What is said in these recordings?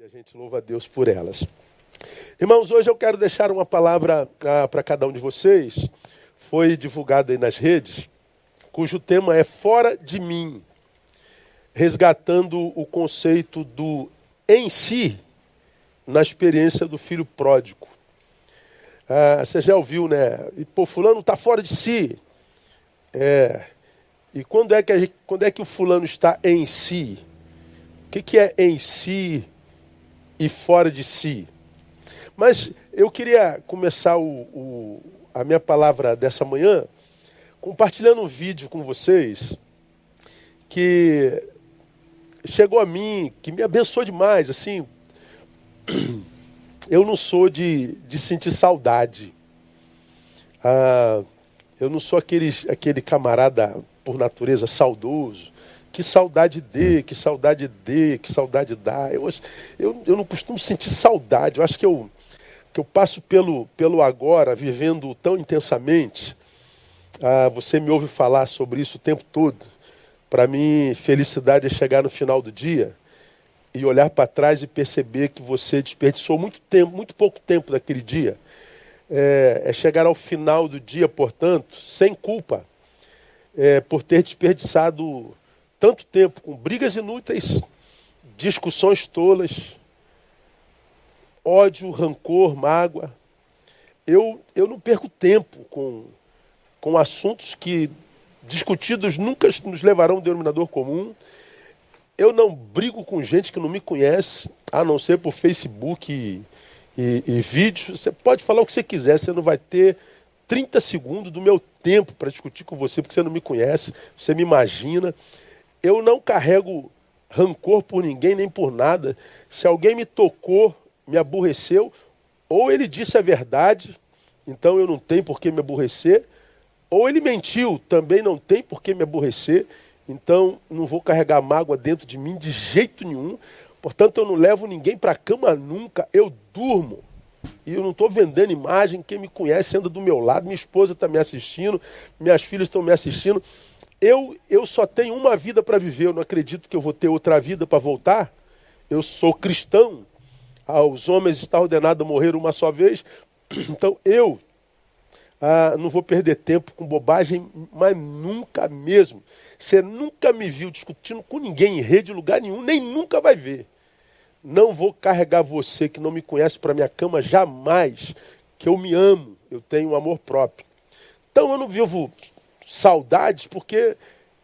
E a gente louva a Deus por elas. Irmãos, hoje eu quero deixar uma palavra ah, para cada um de vocês. Foi divulgada aí nas redes, cujo tema é Fora de mim, resgatando o conceito do em si na experiência do filho pródigo. Ah, você já ouviu, né? E, pô, fulano está fora de si. É. E quando é, que gente, quando é que o fulano está em si? O que, que é em si e fora de si? Mas eu queria começar o, o, a minha palavra dessa manhã compartilhando um vídeo com vocês que chegou a mim, que me abençoou demais. Assim, eu não sou de, de sentir saudade. Ah, eu não sou aquele, aquele camarada por natureza saudoso. Que saudade de, que saudade de, que saudade dá. Eu, eu, eu não costumo sentir saudade. Eu acho que eu, que eu passo pelo, pelo agora, vivendo tão intensamente. Ah, você me ouve falar sobre isso o tempo todo. Para mim, felicidade é chegar no final do dia e olhar para trás e perceber que você desperdiçou muito tempo, muito pouco tempo daquele dia. É, é chegar ao final do dia, portanto, sem culpa, é, por ter desperdiçado tanto tempo com brigas inúteis, discussões tolas, ódio, rancor, mágoa. Eu, eu não perco tempo com, com assuntos que discutidos nunca nos levarão a um denominador comum. Eu não brigo com gente que não me conhece, a não ser por Facebook e, e, e vídeos. Você pode falar o que você quiser, você não vai ter 30 segundos do meu tempo para discutir com você, porque você não me conhece, você me imagina. Eu não carrego rancor por ninguém nem por nada. Se alguém me tocou, me aborreceu, ou ele disse a verdade, então eu não tenho por que me aborrecer, ou ele mentiu, também não tem por que me aborrecer. Então, não vou carregar mágoa dentro de mim de jeito nenhum. Portanto, eu não levo ninguém para a cama nunca. Eu durmo. E eu não estou vendendo imagem. Quem me conhece anda do meu lado. Minha esposa está me assistindo. Minhas filhas estão me assistindo. Eu, eu só tenho uma vida para viver. Eu não acredito que eu vou ter outra vida para voltar. Eu sou cristão. Aos homens está ordenado morrer uma só vez. Então, eu ah, não vou perder tempo com bobagem, mas nunca mesmo. Você nunca me viu discutindo com ninguém em rede, lugar nenhum, nem nunca vai ver. Não vou carregar você que não me conhece para minha cama jamais, que eu me amo, eu tenho amor próprio. Então eu não vivo saudades porque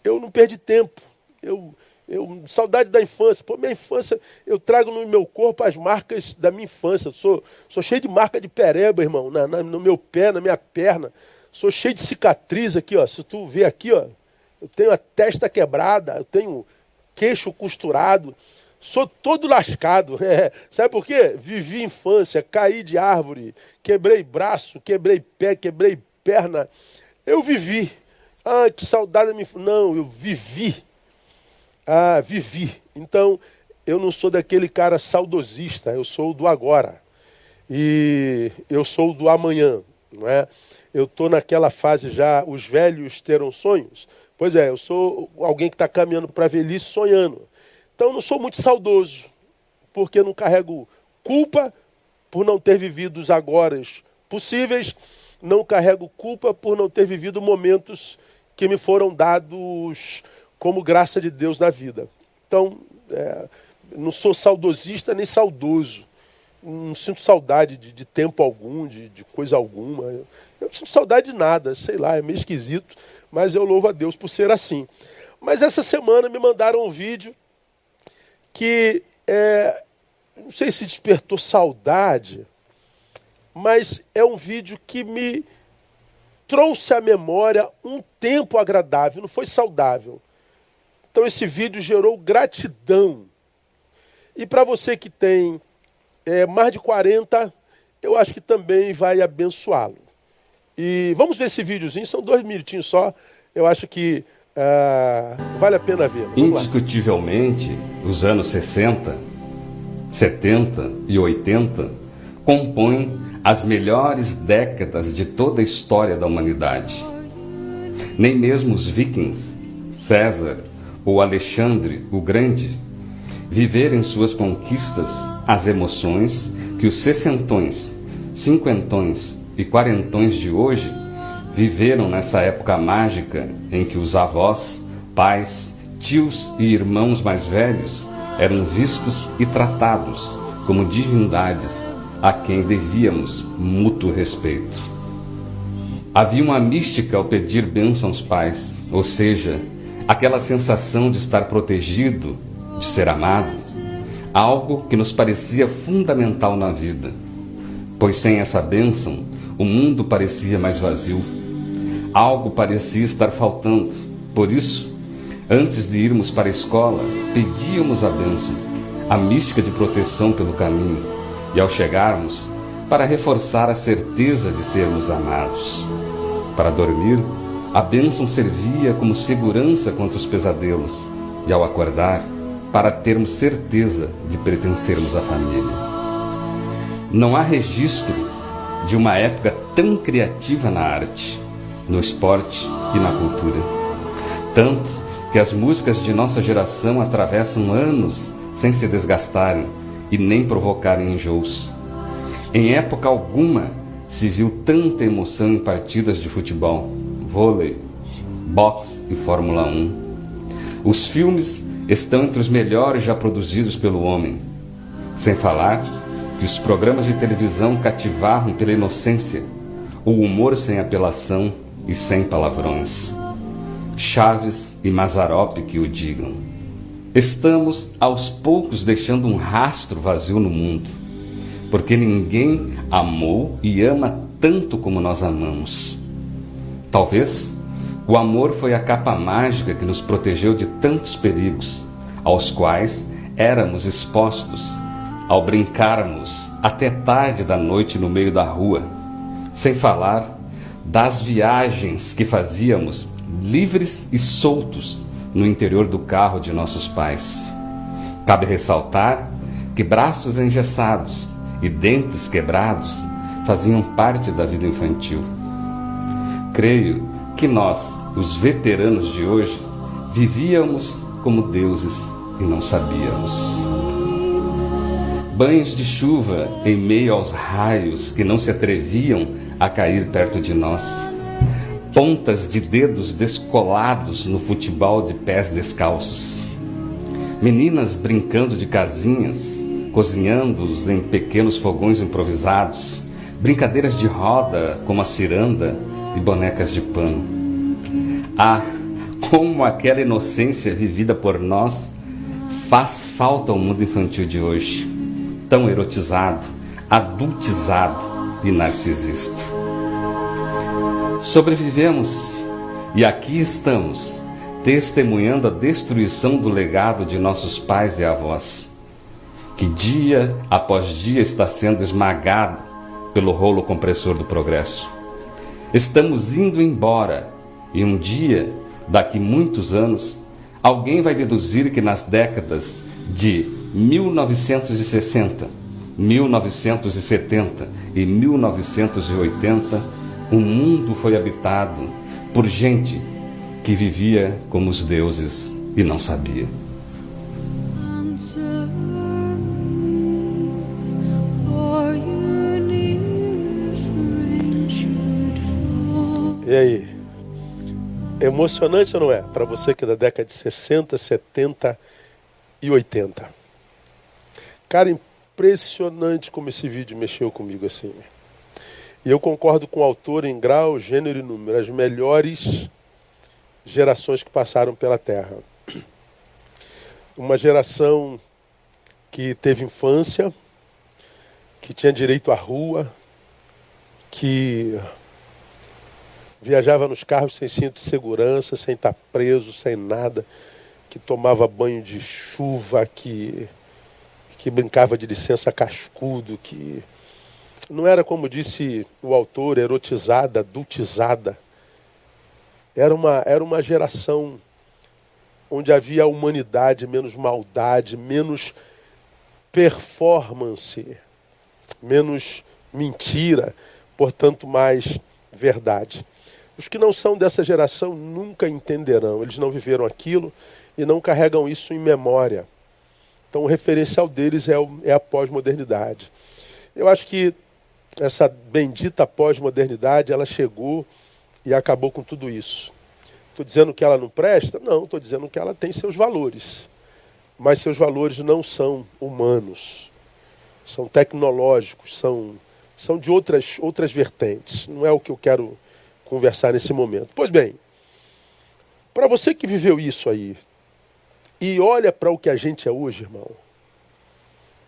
eu não perdi tempo. Eu, eu, saudade da infância. Pô, minha infância, eu trago no meu corpo as marcas da minha infância. Eu sou, sou cheio de marca de pereba, irmão, na, na, no meu pé, na minha perna. Sou cheio de cicatriz aqui, ó. Se tu ver aqui, ó, eu tenho a testa quebrada, eu tenho queixo costurado. Sou todo lascado. É. Sabe por quê? Vivi infância, caí de árvore, quebrei braço, quebrei pé, quebrei perna. Eu vivi. Ah, que saudade da minha Não, eu vivi. Ah, vivi. Então, eu não sou daquele cara saudosista, eu sou do agora. E eu sou do amanhã, não é? Eu estou naquela fase já, os velhos terão sonhos. Pois é, eu sou alguém que está caminhando para a velhice sonhando. Então, eu não sou muito saudoso, porque não carrego culpa por não ter vivido os agora possíveis, não carrego culpa por não ter vivido momentos que me foram dados como graça de Deus na vida. Então, é, não sou saudosista nem saudoso. Não sinto saudade de, de tempo algum, de, de, coisa alguma. Eu, eu não sinto saudade de nada, sei lá, é meio esquisito, mas eu louvo a Deus por ser assim. Mas essa semana me mandaram um vídeo que é, não sei se despertou saudade, mas é um vídeo que me trouxe à memória um tempo agradável, não foi saudável. Então esse vídeo gerou gratidão. E para você que tem é, mais de 40, eu acho que também vai abençoá-lo. E vamos ver esse videozinho, são dois minutinhos só. Eu acho que uh, vale a pena ver. Vamos Indiscutivelmente, lá. os anos 60, 70 e 80 compõem as melhores décadas de toda a história da humanidade. Nem mesmo os vikings, César, ou Alexandre o Grande, viver em suas conquistas as emoções que os sessentões, cinquentões e quarentões de hoje viveram nessa época mágica em que os avós, pais, tios e irmãos mais velhos eram vistos e tratados como divindades a quem devíamos mútuo respeito. Havia uma mística ao pedir bênção aos pais, ou seja, aquela sensação de estar protegido, de ser amado, algo que nos parecia fundamental na vida, pois sem essa bênção o mundo parecia mais vazio, algo parecia estar faltando. Por isso, antes de irmos para a escola, pedíamos a bênção, a mística de proteção pelo caminho, e ao chegarmos, para reforçar a certeza de sermos amados. Para dormir, a bênção servia como segurança contra os pesadelos, e ao acordar, para termos certeza de pertencermos à família. Não há registro de uma época tão criativa na arte, no esporte e na cultura. Tanto que as músicas de nossa geração atravessam anos sem se desgastarem e nem provocarem enjoos. Em época alguma se viu tanta emoção em partidas de futebol vôlei, boxe e Fórmula 1. Os filmes estão entre os melhores já produzidos pelo homem. Sem falar que os programas de televisão cativaram pela inocência, o humor sem apelação e sem palavrões. Chaves e Mazarop que o digam. Estamos aos poucos deixando um rastro vazio no mundo, porque ninguém amou e ama tanto como nós amamos. Talvez o amor foi a capa mágica que nos protegeu de tantos perigos, aos quais éramos expostos ao brincarmos até tarde da noite no meio da rua, sem falar das viagens que fazíamos livres e soltos no interior do carro de nossos pais. Cabe ressaltar que braços engessados e dentes quebrados faziam parte da vida infantil. Creio que nós, os veteranos de hoje, vivíamos como deuses e não sabíamos. Banhos de chuva em meio aos raios que não se atreviam a cair perto de nós. Pontas de dedos descolados no futebol de pés descalços. Meninas brincando de casinhas, cozinhando em pequenos fogões improvisados. Brincadeiras de roda, como a ciranda, e bonecas de pano. Ah, como aquela inocência vivida por nós faz falta ao mundo infantil de hoje, tão erotizado, adultizado e narcisista. Sobrevivemos e aqui estamos, testemunhando a destruição do legado de nossos pais e avós, que dia após dia está sendo esmagado pelo rolo compressor do progresso. Estamos indo embora e um dia, daqui muitos anos, alguém vai deduzir que nas décadas de 1960, 1970 e 1980, o mundo foi habitado por gente que vivia como os deuses e não sabia. E aí? Emocionante ou não é? Para você que é da década de 60, 70 e 80. Cara, impressionante como esse vídeo mexeu comigo assim. E eu concordo com o autor em grau, gênero e número. As melhores gerações que passaram pela Terra. Uma geração que teve infância, que tinha direito à rua, que Viajava nos carros sem cinto de segurança, sem estar preso, sem nada, que tomava banho de chuva, que, que brincava de licença cascudo, que não era, como disse o autor, erotizada, adultizada. Era uma, era uma geração onde havia humanidade, menos maldade, menos performance, menos mentira, portanto, mais verdade. Os que não são dessa geração nunca entenderão, eles não viveram aquilo e não carregam isso em memória. Então o referencial deles é, é a pós-modernidade. Eu acho que essa bendita pós-modernidade, ela chegou e acabou com tudo isso. Estou dizendo que ela não presta? Não, estou dizendo que ela tem seus valores. Mas seus valores não são humanos, são tecnológicos, são, são de outras, outras vertentes. Não é o que eu quero conversar nesse momento. Pois bem, para você que viveu isso aí, e olha para o que a gente é hoje, irmão,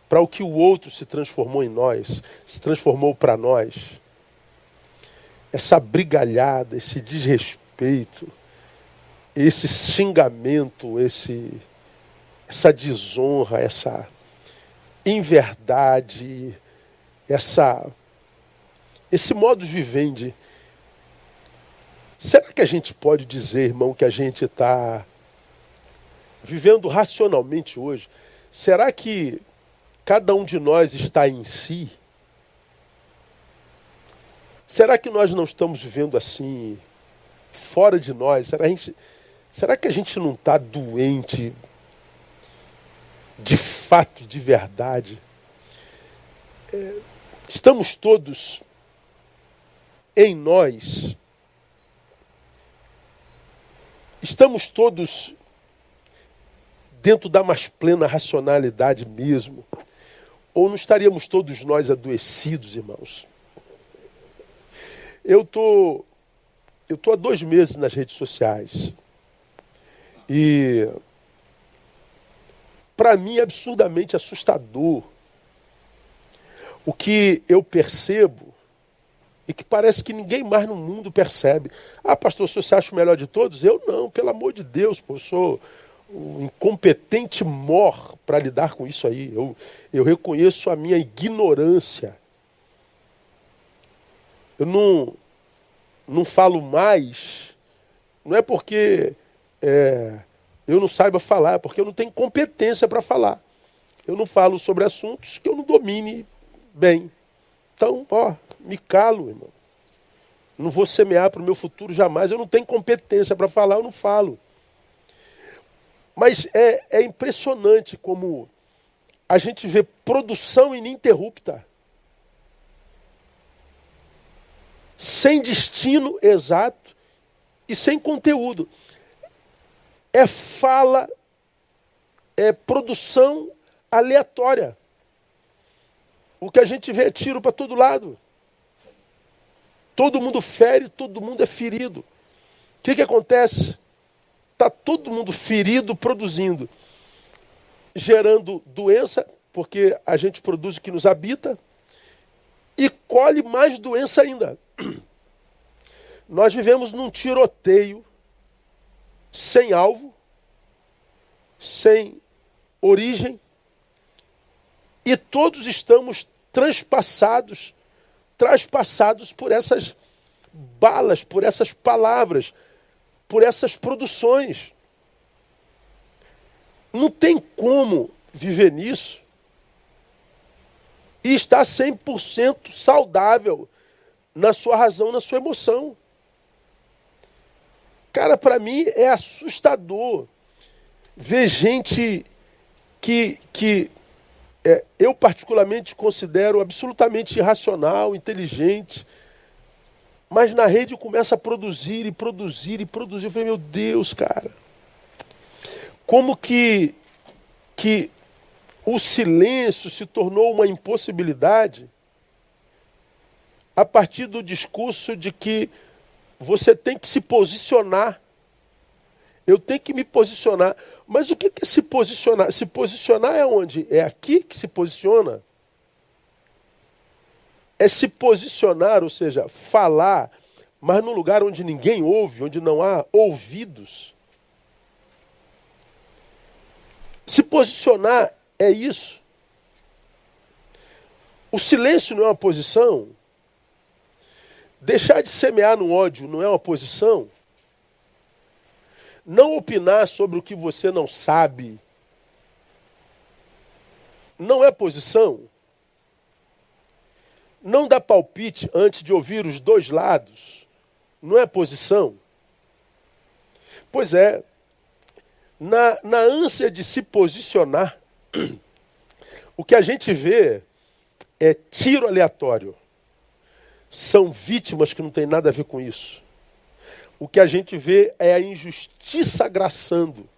para o que o outro se transformou em nós, se transformou para nós, essa brigalhada, esse desrespeito, esse xingamento, esse, essa desonra, essa inverdade, essa, esse modo de vivendi. Será que a gente pode dizer, irmão, que a gente está vivendo racionalmente hoje? Será que cada um de nós está em si? Será que nós não estamos vivendo assim, fora de nós? Será, gente, será que a gente não está doente de fato, de verdade? É, estamos todos em nós, estamos todos dentro da mais plena racionalidade mesmo? Ou não estaríamos todos nós adoecidos, irmãos? Eu tô, eu tô há dois meses nas redes sociais e para mim é absurdamente assustador o que eu percebo e que parece que ninguém mais no mundo percebe. Ah, pastor, você acha o melhor de todos? Eu não, pelo amor de Deus, pô, eu sou um incompetente mor para lidar com isso aí. Eu, eu reconheço a minha ignorância. Eu não, não falo mais, não é porque é, eu não saiba falar, é porque eu não tenho competência para falar. Eu não falo sobre assuntos que eu não domine bem. Então, ó, me calo, irmão. Não vou semear para o meu futuro jamais. Eu não tenho competência para falar, eu não falo. Mas é, é impressionante como a gente vê produção ininterrupta. sem destino exato e sem conteúdo. É fala, é produção aleatória. O que a gente vê é tiro para todo lado. Todo mundo fere, todo mundo é ferido. O que, que acontece? Está todo mundo ferido, produzindo, gerando doença, porque a gente produz o que nos habita, e colhe mais doença ainda. Nós vivemos num tiroteio sem alvo, sem origem, e todos estamos transpassados, transpassados por essas balas, por essas palavras, por essas produções. Não tem como viver nisso e estar 100% saudável na sua razão, na sua emoção. Cara, para mim é assustador ver gente que, que é, eu particularmente considero absolutamente irracional, inteligente, mas na rede começa a produzir e produzir e produzir. Eu falei, meu Deus, cara, como que, que o silêncio se tornou uma impossibilidade a partir do discurso de que você tem que se posicionar. Eu tenho que me posicionar. Mas o que é se posicionar? Se posicionar é onde? É aqui que se posiciona? É se posicionar, ou seja, falar, mas num lugar onde ninguém ouve, onde não há ouvidos. Se posicionar é isso. O silêncio não é uma posição. Deixar de semear no ódio não é uma posição? Não opinar sobre o que você não sabe não é posição? Não dar palpite antes de ouvir os dois lados não é posição? Pois é, na, na ânsia de se posicionar, O que a gente vê é tiro aleatório. São vítimas que não tem nada a ver com isso. O que a gente vê é a injustiça agraçando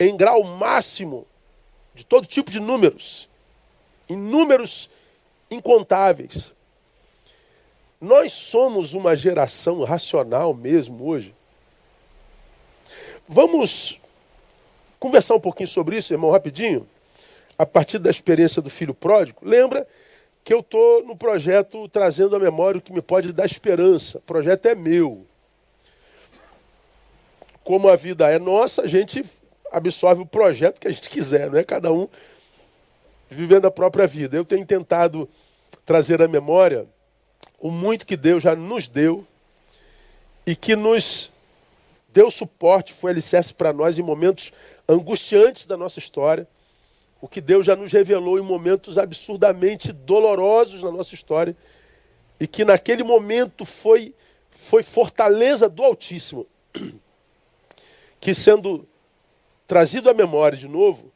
em grau máximo de todo tipo de números, em números incontáveis. Nós somos uma geração racional mesmo hoje. Vamos conversar um pouquinho sobre isso, irmão, rapidinho, a partir da experiência do filho pródigo. Lembra que eu estou no projeto trazendo à memória o que me pode dar esperança. O projeto é meu. Como a vida é nossa, a gente absorve o projeto que a gente quiser, não é cada um vivendo a própria vida. Eu tenho tentado trazer à memória o muito que Deus já nos deu e que nos deu suporte, foi alicerce para nós em momentos angustiantes da nossa história, o que Deus já nos revelou em momentos absurdamente dolorosos na nossa história e que naquele momento foi foi fortaleza do Altíssimo, que sendo trazido à memória de novo,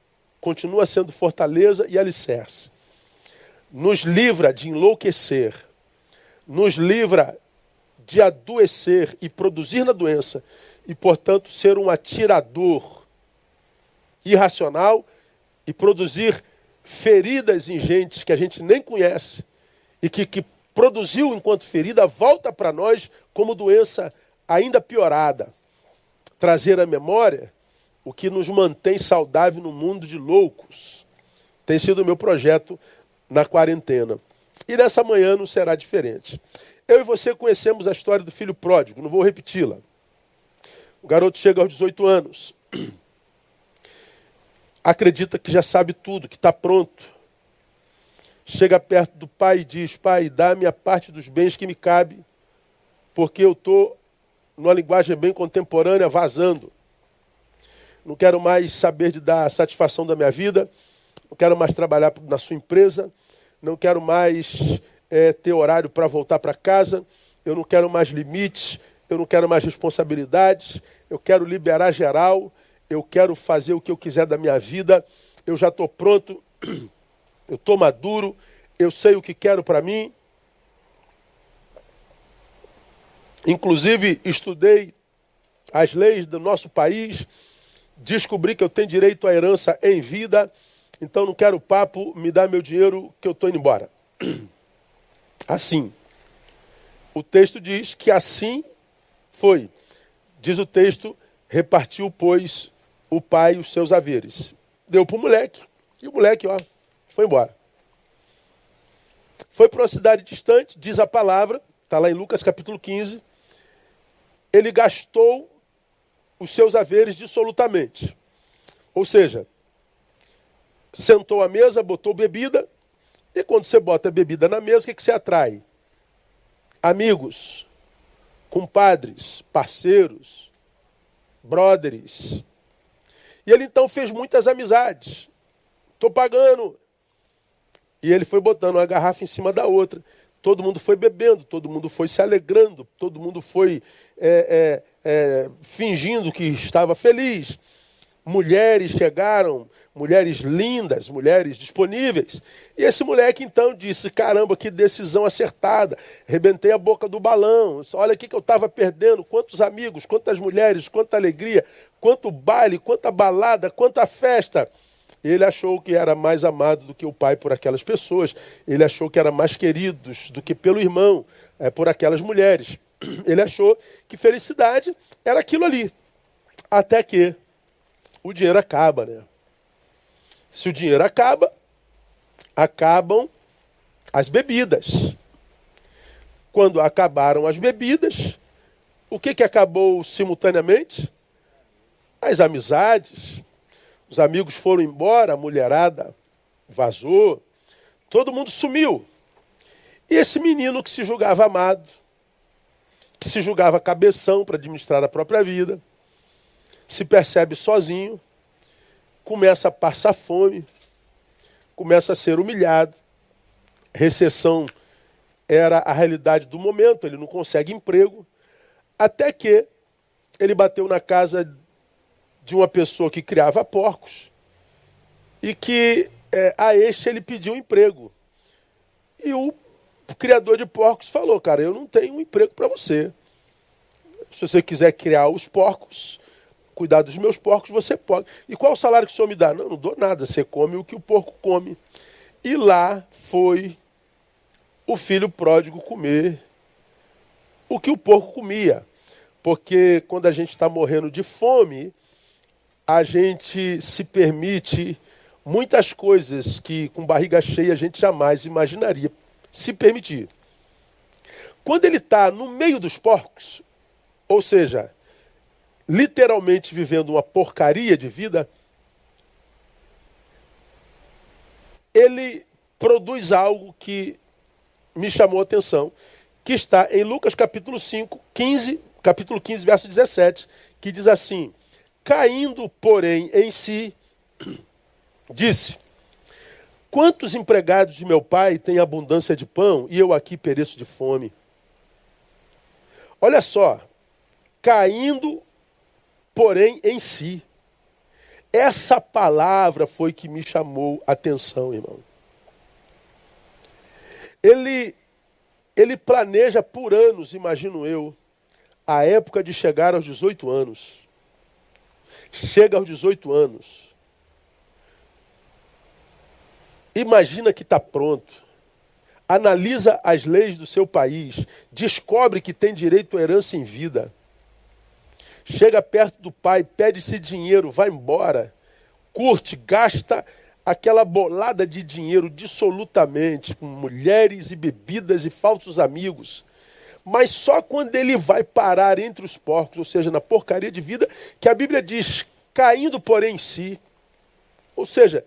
continua sendo fortaleza e alicerce. Nos livra de enlouquecer, nos livra de adoecer e produzir na doença, e, portanto, ser um atirador irracional e produzir feridas ingentes que a gente nem conhece e que, que produziu enquanto ferida volta para nós como doença ainda piorada. Trazer à memória o que nos mantém saudável no mundo de loucos. Tem sido o meu projeto na quarentena. E nessa manhã não será diferente. Eu e você conhecemos a história do filho pródigo, não vou repeti-la. O garoto chega aos 18 anos, acredita que já sabe tudo, que está pronto. Chega perto do pai e diz: Pai, dá-me a parte dos bens que me cabe, porque eu estou, numa linguagem bem contemporânea, vazando não quero mais saber de dar satisfação da minha vida, não quero mais trabalhar na sua empresa, não quero mais é, ter horário para voltar para casa, eu não quero mais limites, eu não quero mais responsabilidades, eu quero liberar geral, eu quero fazer o que eu quiser da minha vida, eu já estou pronto, eu estou maduro, eu sei o que quero para mim. Inclusive, estudei as leis do nosso país, descobri que eu tenho direito à herança em vida, então não quero papo, me dá meu dinheiro que eu estou indo embora. Assim. O texto diz que assim foi. Diz o texto, repartiu, pois, o pai os seus haveres. Deu para o moleque, e o moleque, ó, foi embora. Foi para uma cidade distante, diz a palavra, está lá em Lucas capítulo 15. Ele gastou os seus haveres dissolutamente. Ou seja, sentou à mesa, botou bebida, e quando você bota a bebida na mesa, o que, que você atrai? Amigos, compadres, parceiros, brothers. E ele então fez muitas amizades. Estou pagando. E ele foi botando uma garrafa em cima da outra. Todo mundo foi bebendo, todo mundo foi se alegrando, todo mundo foi é, é, é, fingindo que estava feliz. Mulheres chegaram, mulheres lindas, mulheres disponíveis. E esse moleque então disse: Caramba, que decisão acertada. Rebentei a boca do balão. Olha o que eu estava perdendo. Quantos amigos, quantas mulheres, quanta alegria, quanto baile, quanta balada, quanta festa. Ele achou que era mais amado do que o pai por aquelas pessoas. Ele achou que era mais querido do que pelo irmão é, por aquelas mulheres. Ele achou que felicidade era aquilo ali. Até que o dinheiro acaba, né? Se o dinheiro acaba, acabam as bebidas. Quando acabaram as bebidas, o que, que acabou simultaneamente? As amizades. Os amigos foram embora, a mulherada vazou, todo mundo sumiu. E esse menino que se julgava amado, se julgava cabeção para administrar a própria vida, se percebe sozinho, começa a passar fome, começa a ser humilhado. Recessão era a realidade do momento, ele não consegue emprego, até que ele bateu na casa de uma pessoa que criava porcos e que é, a este ele pediu emprego. E o criador de porcos falou: Cara, eu não tenho um emprego para você. Se você quiser criar os porcos, cuidar dos meus porcos, você pode. E qual o salário que o senhor me dá? Não, não dou nada. Você come o que o porco come. E lá foi o filho pródigo comer o que o porco comia. Porque quando a gente está morrendo de fome, a gente se permite muitas coisas que com barriga cheia a gente jamais imaginaria se permitir. Quando ele está no meio dos porcos, ou seja, literalmente vivendo uma porcaria de vida, ele produz algo que me chamou a atenção, que está em Lucas capítulo 5, 15, capítulo 15, verso 17, que diz assim: Caindo, porém, em si, disse: Quantos empregados de meu pai têm abundância de pão e eu aqui pereço de fome? Olha só, caindo, porém, em si. Essa palavra foi que me chamou a atenção, irmão. Ele, ele planeja por anos, imagino eu, a época de chegar aos 18 anos. Chega aos 18 anos. Imagina que está pronto. Analisa as leis do seu país. Descobre que tem direito à herança em vida. Chega perto do pai, pede-se dinheiro, vai embora. Curte, gasta aquela bolada de dinheiro dissolutamente, com mulheres e bebidas e falsos amigos. Mas só quando ele vai parar entre os porcos, ou seja, na porcaria de vida, que a Bíblia diz, caindo porém em si. Ou seja,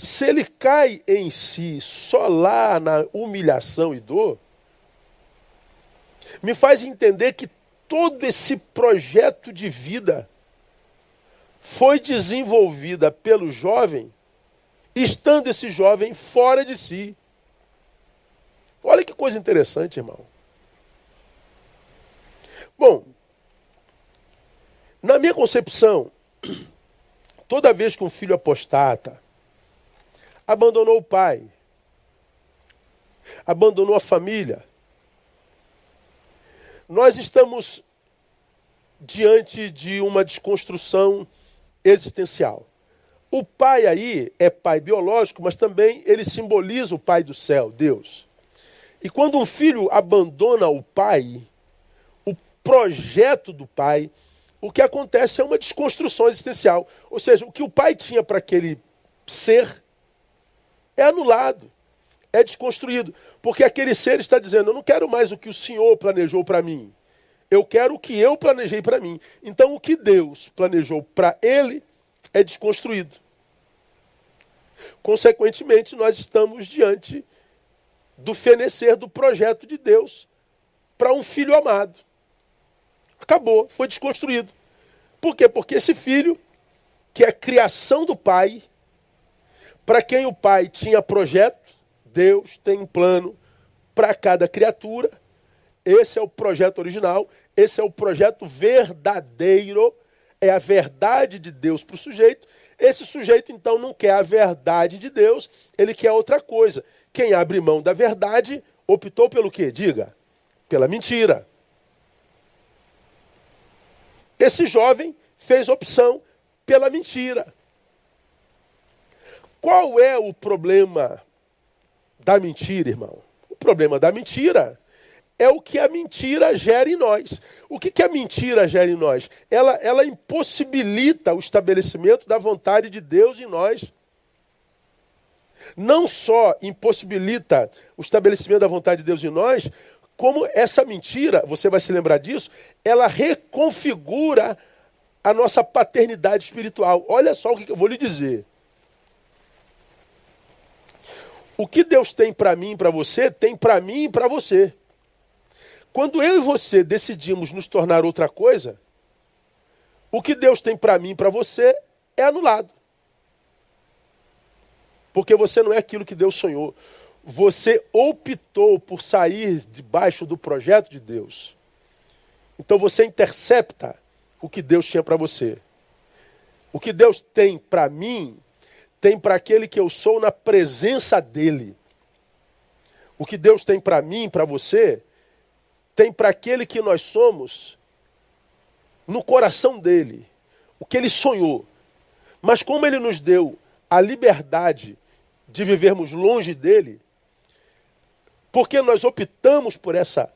se ele cai em si só lá na humilhação e dor, me faz entender que todo esse projeto de vida foi desenvolvida pelo jovem estando esse jovem fora de si. Olha que coisa interessante, irmão. Bom, na minha concepção, toda vez que um filho apostata abandonou o pai, abandonou a família, nós estamos diante de uma desconstrução existencial. O pai aí é pai biológico, mas também ele simboliza o pai do céu, Deus. E quando um filho abandona o pai, o projeto do pai, o que acontece é uma desconstrução existencial. Ou seja, o que o pai tinha para aquele ser é anulado, é desconstruído. Porque aquele ser está dizendo: Eu não quero mais o que o Senhor planejou para mim. Eu quero o que eu planejei para mim. Então, o que Deus planejou para ele é desconstruído. Consequentemente, nós estamos diante do fenecer do projeto de Deus para um filho amado. Acabou, foi desconstruído. Por quê? Porque esse filho, que é criação do pai, para quem o pai tinha projeto, Deus tem um plano para cada criatura. Esse é o projeto original, esse é o projeto verdadeiro é a verdade de Deus para o sujeito. Esse sujeito, então, não quer a verdade de Deus, ele quer outra coisa. Quem abre mão da verdade optou pelo quê? Diga. Pela mentira. Esse jovem fez opção pela mentira. Qual é o problema da mentira, irmão? O problema da mentira é o que a mentira gera em nós. O que, que a mentira gera em nós? Ela, ela impossibilita o estabelecimento da vontade de Deus em nós. Não só impossibilita o estabelecimento da vontade de Deus em nós, como essa mentira, você vai se lembrar disso, ela reconfigura a nossa paternidade espiritual. Olha só o que eu vou lhe dizer. O que Deus tem para mim e para você, tem para mim e para você. Quando eu e você decidimos nos tornar outra coisa, o que Deus tem para mim e para você é anulado. Porque você não é aquilo que Deus sonhou. Você optou por sair debaixo do projeto de Deus. Então você intercepta o que Deus tinha para você. O que Deus tem para mim tem para aquele que eu sou na presença dele. O que Deus tem para mim, para você, tem para aquele que nós somos no coração dele. O que ele sonhou. Mas como ele nos deu a liberdade de vivermos longe dele, porque nós optamos por essa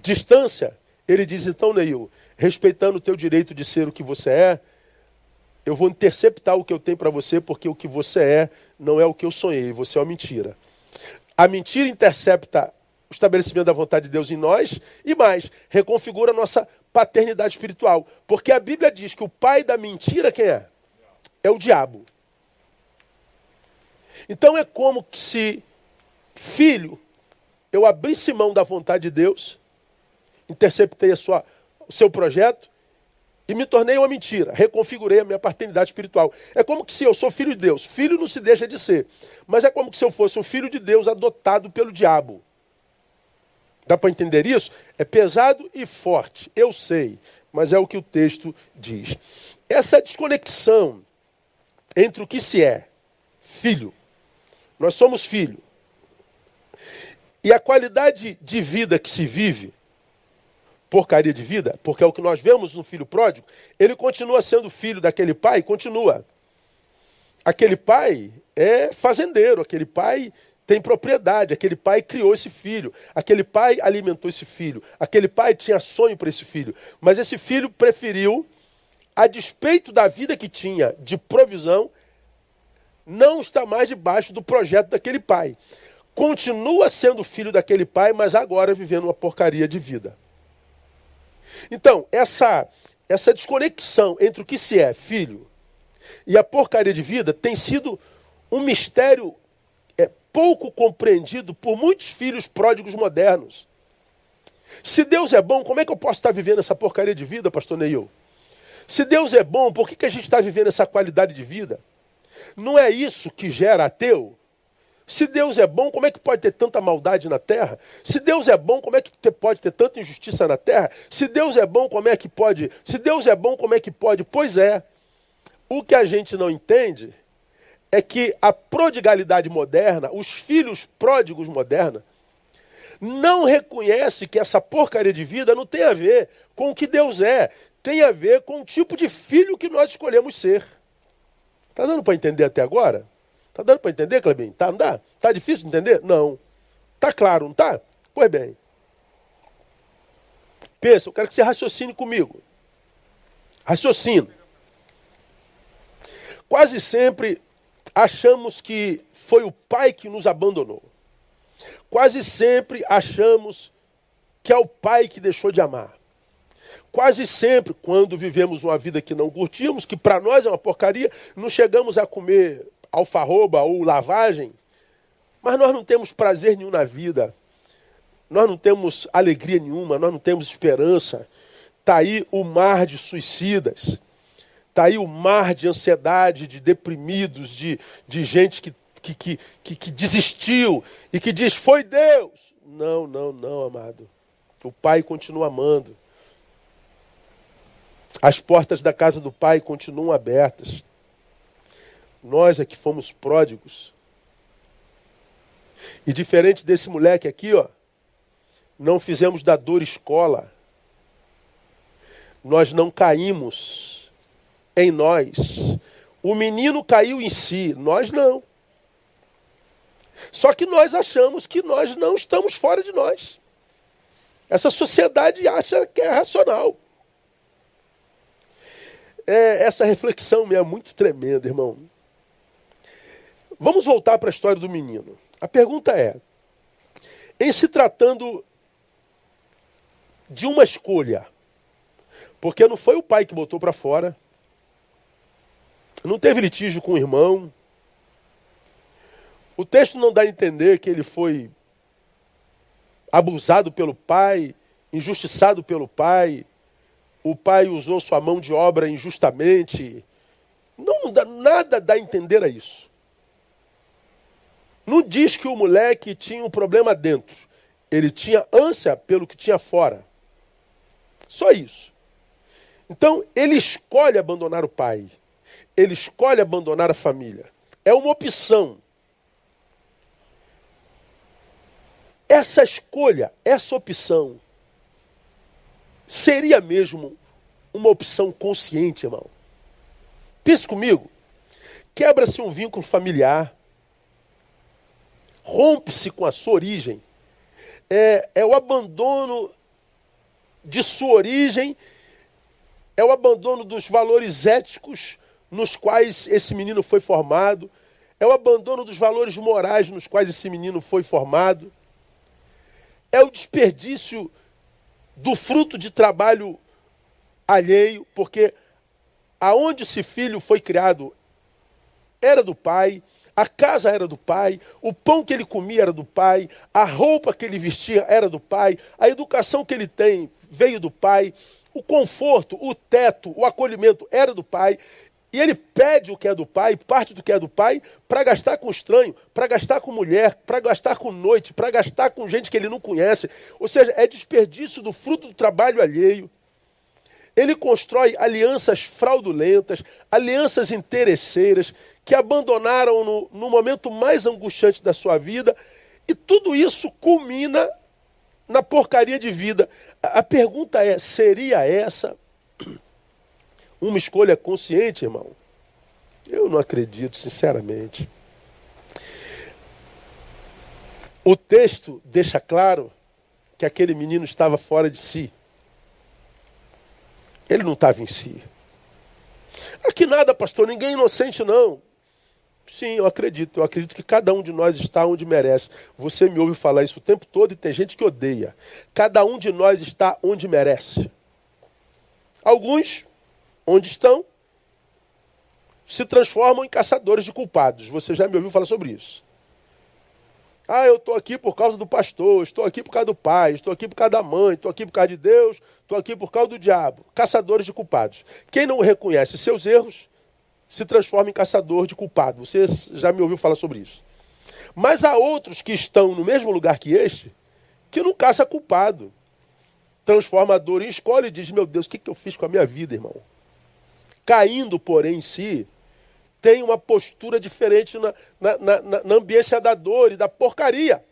distância, ele diz: então, Neil, respeitando o teu direito de ser o que você é, eu vou interceptar o que eu tenho para você, porque o que você é não é o que eu sonhei, você é uma mentira. A mentira intercepta o estabelecimento da vontade de Deus em nós e mais, reconfigura a nossa paternidade espiritual. Porque a Bíblia diz que o pai da mentira quem é? É o diabo. Então é como se filho eu abrisse mão da vontade de Deus, interceptei a sua, o seu projeto e me tornei uma mentira. Reconfigurei a minha paternidade espiritual. É como que se eu sou filho de Deus. Filho não se deixa de ser. Mas é como que se eu fosse um filho de Deus adotado pelo diabo. Dá para entender isso? É pesado e forte. Eu sei. Mas é o que o texto diz. Essa desconexão entre o que se é filho. Nós somos filho. E a qualidade de vida que se vive porcaria de vida, porque é o que nós vemos no filho pródigo, ele continua sendo filho daquele pai, continua. Aquele pai é fazendeiro, aquele pai tem propriedade, aquele pai criou esse filho, aquele pai alimentou esse filho, aquele pai tinha sonho para esse filho, mas esse filho preferiu, a despeito da vida que tinha de provisão, não está mais debaixo do projeto daquele pai. Continua sendo filho daquele pai, mas agora vivendo uma porcaria de vida. Então, essa, essa desconexão entre o que se é filho e a porcaria de vida tem sido um mistério é, pouco compreendido por muitos filhos pródigos modernos. Se Deus é bom, como é que eu posso estar vivendo essa porcaria de vida, pastor Neil? Se Deus é bom, por que, que a gente está vivendo essa qualidade de vida? Não é isso que gera ateu? Se Deus é bom, como é que pode ter tanta maldade na terra? Se Deus é bom, como é que pode ter tanta injustiça na terra? Se Deus é bom, como é que pode? Se Deus é bom, como é que pode? Pois é. O que a gente não entende é que a prodigalidade moderna, os filhos pródigos moderna, não reconhece que essa porcaria de vida não tem a ver com o que Deus é, tem a ver com o tipo de filho que nós escolhemos ser. Está dando para entender até agora? Tá dando para entender, Clebinho? Tá, não dá? Tá difícil de entender? Não. Tá claro, não tá? Pois bem. Pensa, eu quero que você raciocine comigo. Raciocina. Quase sempre achamos que foi o pai que nos abandonou. Quase sempre achamos que é o pai que deixou de amar. Quase sempre, quando vivemos uma vida que não curtimos, que para nós é uma porcaria, não chegamos a comer alfarroba ou lavagem, mas nós não temos prazer nenhum na vida. Nós não temos alegria nenhuma, nós não temos esperança. Está aí o mar de suicidas. Está aí o mar de ansiedade, de deprimidos, de, de gente que, que, que, que, que desistiu e que diz: Foi Deus. Não, não, não, amado. O Pai continua amando. As portas da casa do Pai continuam abertas. Nós é que fomos pródigos. E diferente desse moleque aqui, ó, não fizemos da dor escola. Nós não caímos em nós. O menino caiu em si, nós não. Só que nós achamos que nós não estamos fora de nós. Essa sociedade acha que é racional. É, essa reflexão é muito tremenda, irmão. Vamos voltar para a história do menino. A pergunta é: em se tratando de uma escolha, porque não foi o pai que botou para fora, não teve litígio com o irmão, o texto não dá a entender que ele foi abusado pelo pai, injustiçado pelo pai, o pai usou sua mão de obra injustamente. Não dá, nada dá a entender a isso. Não diz que o moleque tinha um problema dentro. Ele tinha ânsia pelo que tinha fora. Só isso. Então, ele escolhe abandonar o pai. ele escolhe abandonar a família. É uma opção. Essa escolha, essa opção, seria mesmo uma opção consciente, irmão? Pense comigo. Quebra-se um vínculo familiar, rompe-se com a sua origem, é, é o abandono de sua origem, é o abandono dos valores éticos nos quais esse menino foi formado, é o abandono dos valores morais nos quais esse menino foi formado, é o desperdício do fruto de trabalho alheio, porque aonde esse filho foi criado era do pai, a casa era do pai, o pão que ele comia era do pai, a roupa que ele vestia era do pai, a educação que ele tem veio do pai, o conforto, o teto, o acolhimento era do pai. E ele pede o que é do pai, parte do que é do pai, para gastar com estranho, para gastar com mulher, para gastar com noite, para gastar com gente que ele não conhece. Ou seja, é desperdício do fruto do trabalho alheio. Ele constrói alianças fraudulentas, alianças interesseiras, que abandonaram no, no momento mais angustiante da sua vida, e tudo isso culmina na porcaria de vida. A, pergunta é: seria essa uma escolha consciente, irmão? Eu não acredito, sinceramente. O texto deixa claro que aquele menino estava fora de si. Ele não estava em si. Aqui nada, pastor, ninguém é inocente, não. Sim, eu acredito. Eu acredito que cada um de nós está onde merece. Você me ouve falar isso o tempo todo e tem gente que odeia. Cada um de nós está onde merece. Alguns, onde estão, se transformam em caçadores de culpados. Você já me ouviu falar sobre isso. Ah, eu estou aqui por causa do pastor, estou aqui por causa do pai, estou aqui por causa da mãe, estou aqui por causa de Deus, estou aqui por causa do diabo. Caçadores de culpados. Quem não reconhece seus erros se transforma em caçador de culpado. Você já me ouviu falar sobre isso. Mas há outros que estão no mesmo lugar que este, que não caça culpado. Transforma a dor em escolha e diz: Meu Deus, o que eu fiz com a minha vida, irmão? Caindo, porém, em si, tem uma postura diferente na, na, na, na ambiência da dor e da porcaria.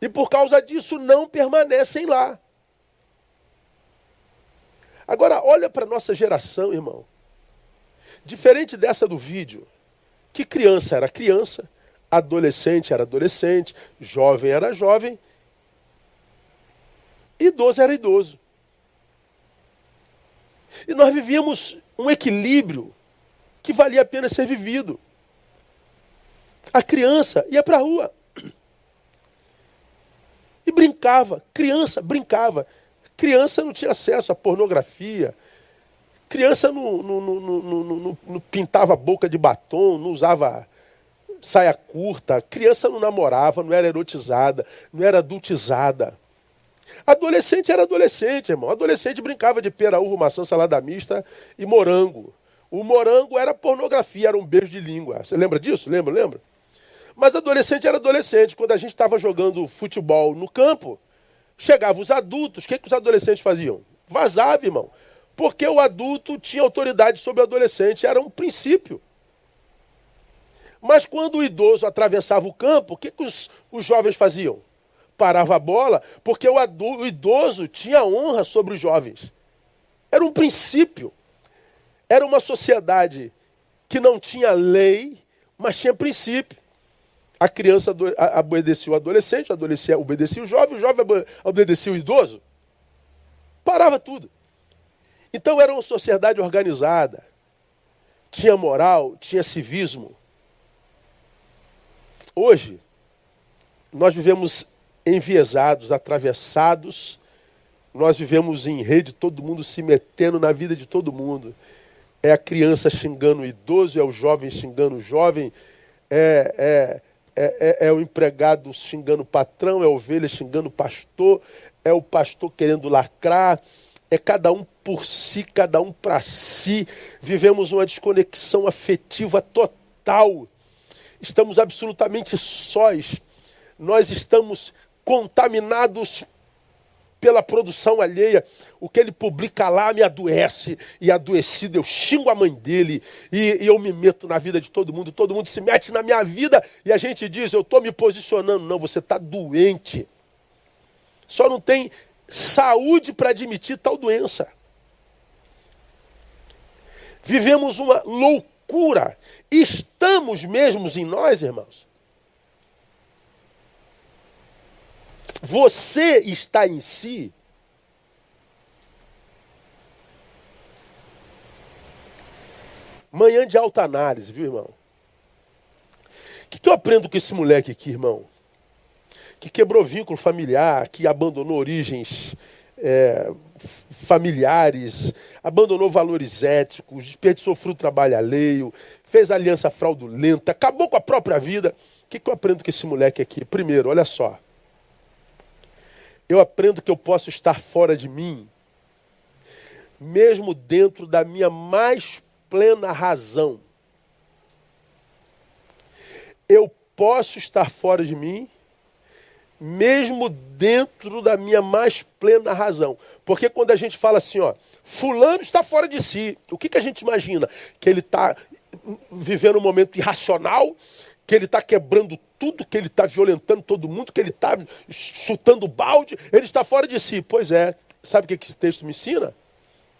E por causa disso não permanecem lá. Agora, olha para a nossa geração, irmão. Diferente dessa do vídeo, que criança era criança, adolescente era adolescente, jovem era jovem, idoso era idoso. E nós vivíamos um equilíbrio que valia a pena ser vivido. A criança ia para a rua. E brincava. Criança brincava. Criança não tinha acesso à pornografia. Criança não, não, não, não, pintava boca de batom, não usava saia curta. Criança não namorava, não era erotizada, não era adultizada. Adolescente era adolescente, irmão. Adolescente brincava de pera, uva, maçã, salada mista e morango. O morango era pornografia, era um beijo de língua. Você lembra disso? Lembra, lembra? Mas adolescente era adolescente. Quando a gente estava jogando futebol no campo, chegavam os adultos, o que, que os adolescentes faziam? Vazava, irmão. Porque o adulto tinha autoridade sobre o adolescente, era um princípio. Mas quando o idoso atravessava o campo, o que, que os, os jovens faziam? Parava a bola, porque o, adulto, o idoso tinha honra sobre os jovens. Era um princípio. Era uma sociedade que não tinha lei, mas tinha princípio. A criança obedecia o adolescente, o adolescente obedecia o jovem, o jovem obedecia o idoso. Parava tudo. Então era uma sociedade organizada. Tinha moral, tinha civismo. Hoje, nós vivemos enviesados, atravessados, nós vivemos em rede, todo mundo se metendo na vida de todo mundo é a criança xingando o idoso, é o jovem xingando o jovem, é, é, é, é, o empregado xingando o patrão, é a ovelha xingando o pastor, é o pastor querendo lacrar, é cada um por si, cada um para si. Vivemos uma desconexão afetiva total. Estamos absolutamente sós. Nós estamos contaminados pela produção alheia. O que ele publica lá me adoece, e adoecido eu xingo a mãe dele, e, e eu me meto na vida de todo mundo, todo mundo se mete na minha vida, e a gente diz, eu estou me posicionando. Não, você está doente. Só não tem saúde para admitir tal doença. Vivemos uma loucura. Estamos mesmos em nós, irmãos? Você está em si? Manhã de alta análise, viu, irmão? O que, que eu aprendo com esse moleque aqui, irmão? Que quebrou vínculo familiar, que abandonou origens é, familiares, abandonou valores éticos, desperdiçou fruto trabalho alheio, fez aliança fraudulenta, acabou com a própria vida. O que, que eu aprendo com esse moleque aqui? Primeiro, olha só. Eu aprendo que eu posso estar fora de mim, mesmo dentro da minha mais plena razão. Eu posso estar fora de mim, mesmo dentro da minha mais plena razão. Porque quando a gente fala assim, ó, fulano está fora de si, o que, que a gente imagina? Que ele está vivendo um momento irracional, que ele está quebrando tudo, que ele está violentando todo mundo, que ele está chutando balde, ele está fora de si. Pois é, sabe o que esse texto me ensina?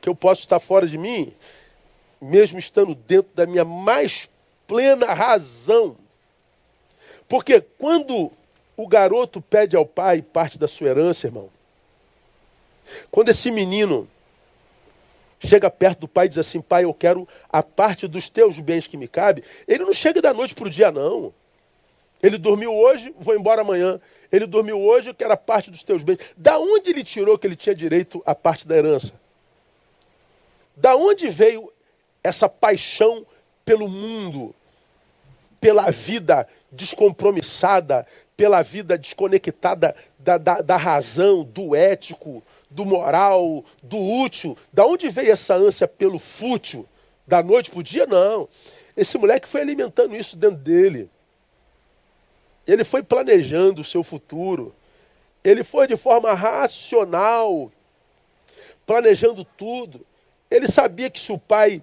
Que eu posso estar fora de mim, mesmo estando dentro da minha mais plena razão. Porque quando o garoto pede ao pai parte da sua herança, irmão, quando esse menino chega perto do pai e diz assim: Pai, eu quero a parte dos teus bens que me cabe. Ele não chega da noite para o dia, não. Ele dormiu hoje, vou embora amanhã. Ele dormiu hoje, eu quero a parte dos teus bens. Da onde ele tirou que ele tinha direito à parte da herança? Da onde veio essa paixão pelo mundo, pela vida descompromissada, pela vida desconectada da, da, da razão, do ético, do moral, do útil. Da onde veio essa ânsia pelo fútil? Da noite para o dia? Não. Esse moleque foi alimentando isso dentro dele. Ele foi planejando o seu futuro. Ele foi de forma racional, planejando tudo. Ele sabia que se o pai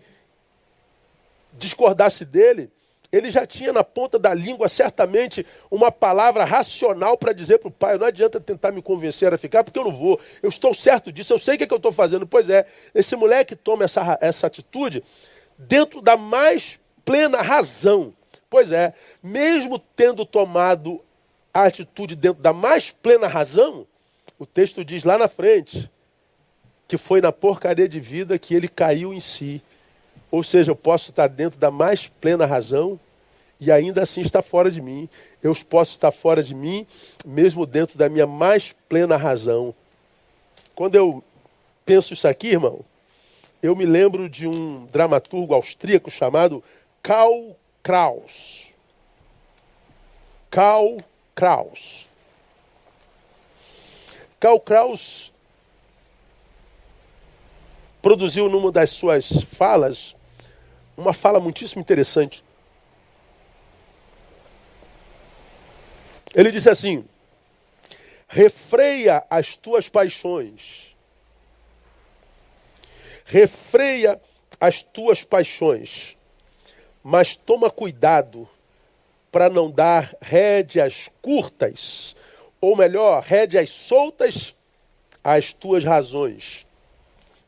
discordasse dele, ele já tinha na ponta da língua certamente uma palavra racional para dizer para o pai: não adianta tentar me convencer a ficar, porque eu não vou. Eu estou certo disso, eu sei o que, é que eu estou fazendo. Pois é, esse moleque toma essa, essa atitude dentro da mais plena razão. Pois é, mesmo tendo tomado a atitude dentro da mais plena razão, o texto diz lá na frente que foi na porcaria de vida que ele caiu em si. Ou seja, eu posso estar dentro da mais plena razão e ainda assim estar fora de mim. Eu posso estar fora de mim, mesmo dentro da minha mais plena razão. Quando eu penso isso aqui, irmão, eu me lembro de um dramaturgo austríaco chamado Karl Kraus. Karl Kraus. Karl Kraus produziu numa das suas falas uma fala muitíssimo interessante. Ele disse assim: refreia as tuas paixões, refreia as tuas paixões, mas toma cuidado para não dar rédeas curtas, ou melhor, rédeas soltas às tuas razões.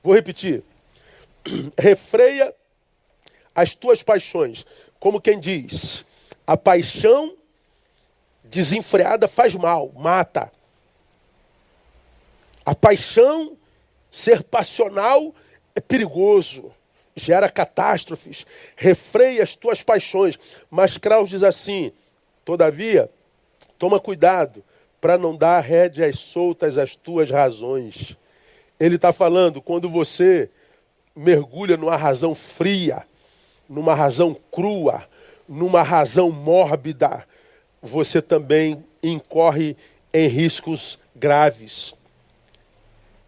Vou repetir. Refreia as tuas paixões. Como quem diz, a paixão desenfreada faz mal, mata. A paixão, ser passional, é perigoso, gera catástrofes, refreia as tuas paixões. Mas Kraus diz assim: todavia, toma cuidado para não dar rédeas soltas às tuas razões. Ele está falando, quando você mergulha numa razão fria, numa razão crua, numa razão mórbida, você também incorre em riscos graves.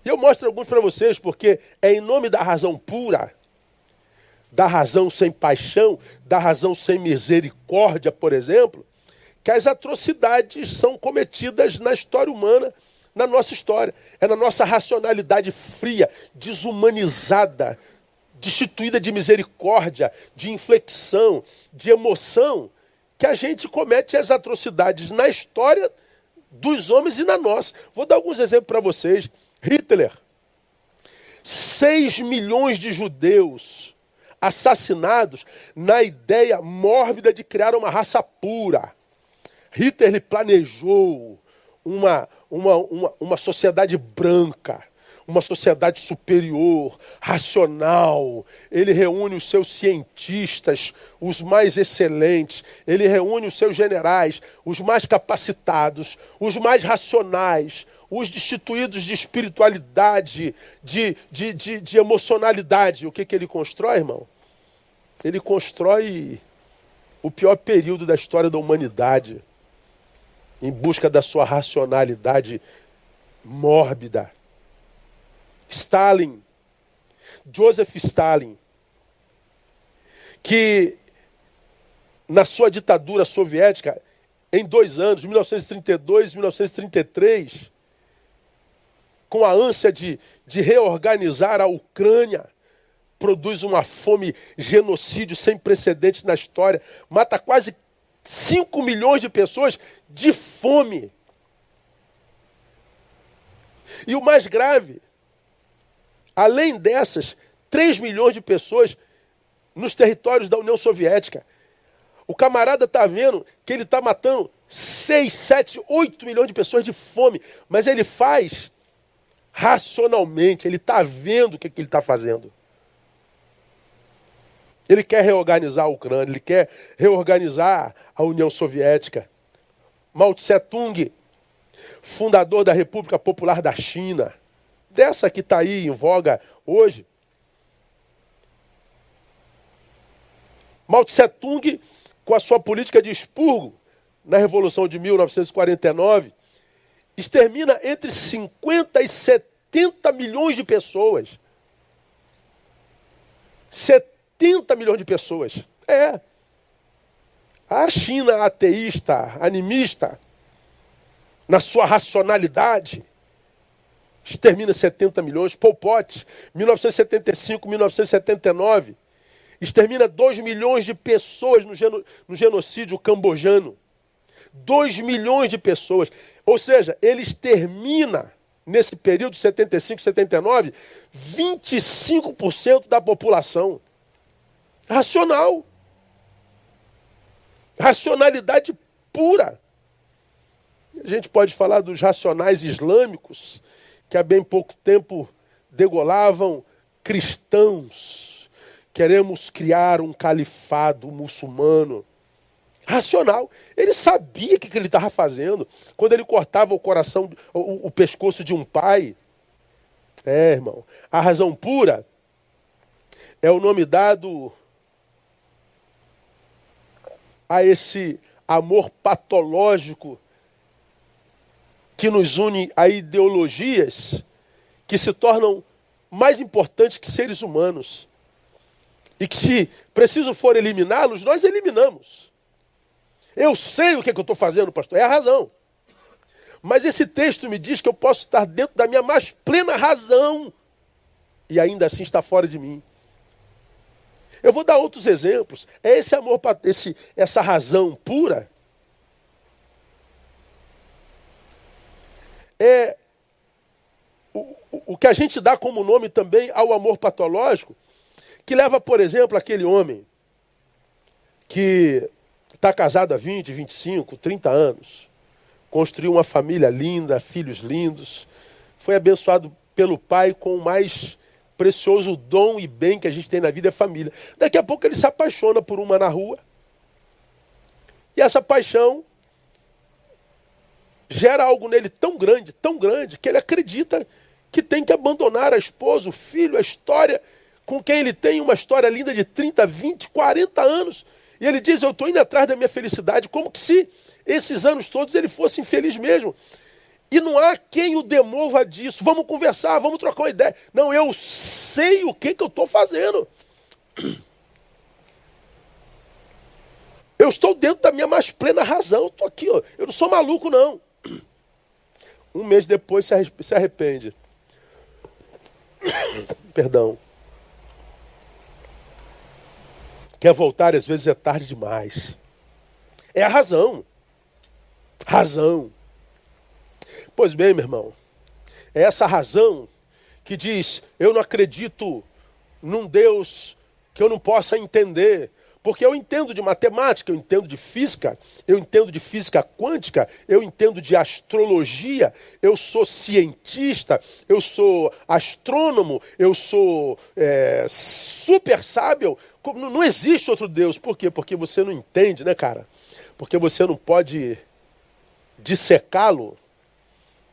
E eu mostro alguns para vocês, porque é em nome da razão pura, da razão sem paixão, da razão sem misericórdia, por exemplo, que as atrocidades são cometidas na história humana na nossa história. É na nossa racionalidade fria, desumanizada, destituída de misericórdia, de inflexão, de emoção, que a gente comete as atrocidades na história dos homens e na nossa. Vou dar alguns exemplos para vocês. Hitler, 6 milhões de judeus assassinados na ideia mórbida de criar uma raça pura. Hitler planejou uma, uma, uma, uma sociedade branca, uma sociedade superior, racional. Ele reúne os seus cientistas, os mais excelentes. Ele reúne os seus generais, os mais capacitados, os mais racionais, os destituídos de espiritualidade, de, de, de, de emocionalidade. O que, que ele constrói, irmão? Ele constrói o pior período da história da humanidade em busca da sua racionalidade mórbida. Stalin, Joseph Stalin, que na sua ditadura soviética, em dois anos, 1932 e 1933, com a ânsia de, de reorganizar a Ucrânia, produz uma fome genocídio sem precedentes na história, mata quase 5 milhões de pessoas de fome. E o mais grave, além dessas, 3 milhões de pessoas nos territórios da União Soviética. O camarada está vendo que ele está matando 6, 7, 8 milhões de pessoas de fome, mas ele faz racionalmente, ele está vendo o que, que ele está fazendo. Ele quer reorganizar a Ucrânia, ele quer reorganizar a União Soviética. Mao Tse Tung, fundador da República Popular da China, dessa que está aí em voga hoje. Mao Tse Tung, com a sua política de expurgo na Revolução de 1949, extermina entre 50 e 70 milhões de pessoas. 70 milhões de pessoas. É. A China ateísta, animista, na sua racionalidade, extermina 70 milhões. Pol Pot, 1975, 1979, extermina 2 milhões de pessoas no, geno, no genocídio cambojano. 2 milhões de pessoas. Ou seja, ele extermina, nesse período 75, 79, 25% da população. Racional. Racionalidade pura. A gente pode falar dos racionais islâmicos, que há bem pouco tempo degolavam cristãos. Queremos criar um califado muçulmano. Racional. Ele sabia o que ele estava fazendo. Quando ele cortava o coração, o, o pescoço de um pai. É, irmão. A razão pura é o nome dado a esse amor patológico que nos une a ideologias que se tornam mais importantes que seres humanos. E que se preciso for eliminá-los, nós eliminamos. Eu sei o que, é que eu estou fazendo, pastor, é a razão. Mas esse texto me diz que eu posso estar dentro da minha mais plena razão e ainda assim está fora de mim. Eu vou dar outros exemplos. É esse amor, esse, essa razão pura. É o, o que a gente dá como nome também ao amor patológico, que leva, por exemplo, aquele homem que está casado há 20, 25, 30 anos, construiu uma família linda, filhos lindos, foi abençoado pelo pai com o mais precioso dom e bem que a gente tem na vida é família. Daqui a pouco ele se apaixona por uma na rua. E essa paixão gera algo nele tão grande, tão grande, que ele acredita que tem que abandonar a esposa, o filho, a história com quem ele tem uma história linda de 30, 20, 40 anos. E ele diz: Eu estou indo atrás da minha felicidade, como que se esses anos todos ele fosse infeliz mesmo. E não há quem o demova disso. Vamos conversar, vamos trocar uma ideia. Não, eu sei o que, que eu estou fazendo. Eu estou dentro da minha mais plena razão. Estou aqui, ó. eu não sou maluco, não. Um mês depois se arrepende. Perdão. Quer voltar, às vezes é tarde demais. É a razão. Razão. Pois bem, meu irmão, é essa razão que diz: eu não acredito num Deus que eu não possa entender. Porque eu entendo de matemática, eu entendo de física, eu entendo de física quântica, eu entendo de astrologia, eu sou cientista, eu sou astrônomo, eu sou é, super sábio. Não existe outro Deus. Por quê? Porque você não entende, né, cara? Porque você não pode dissecá-lo,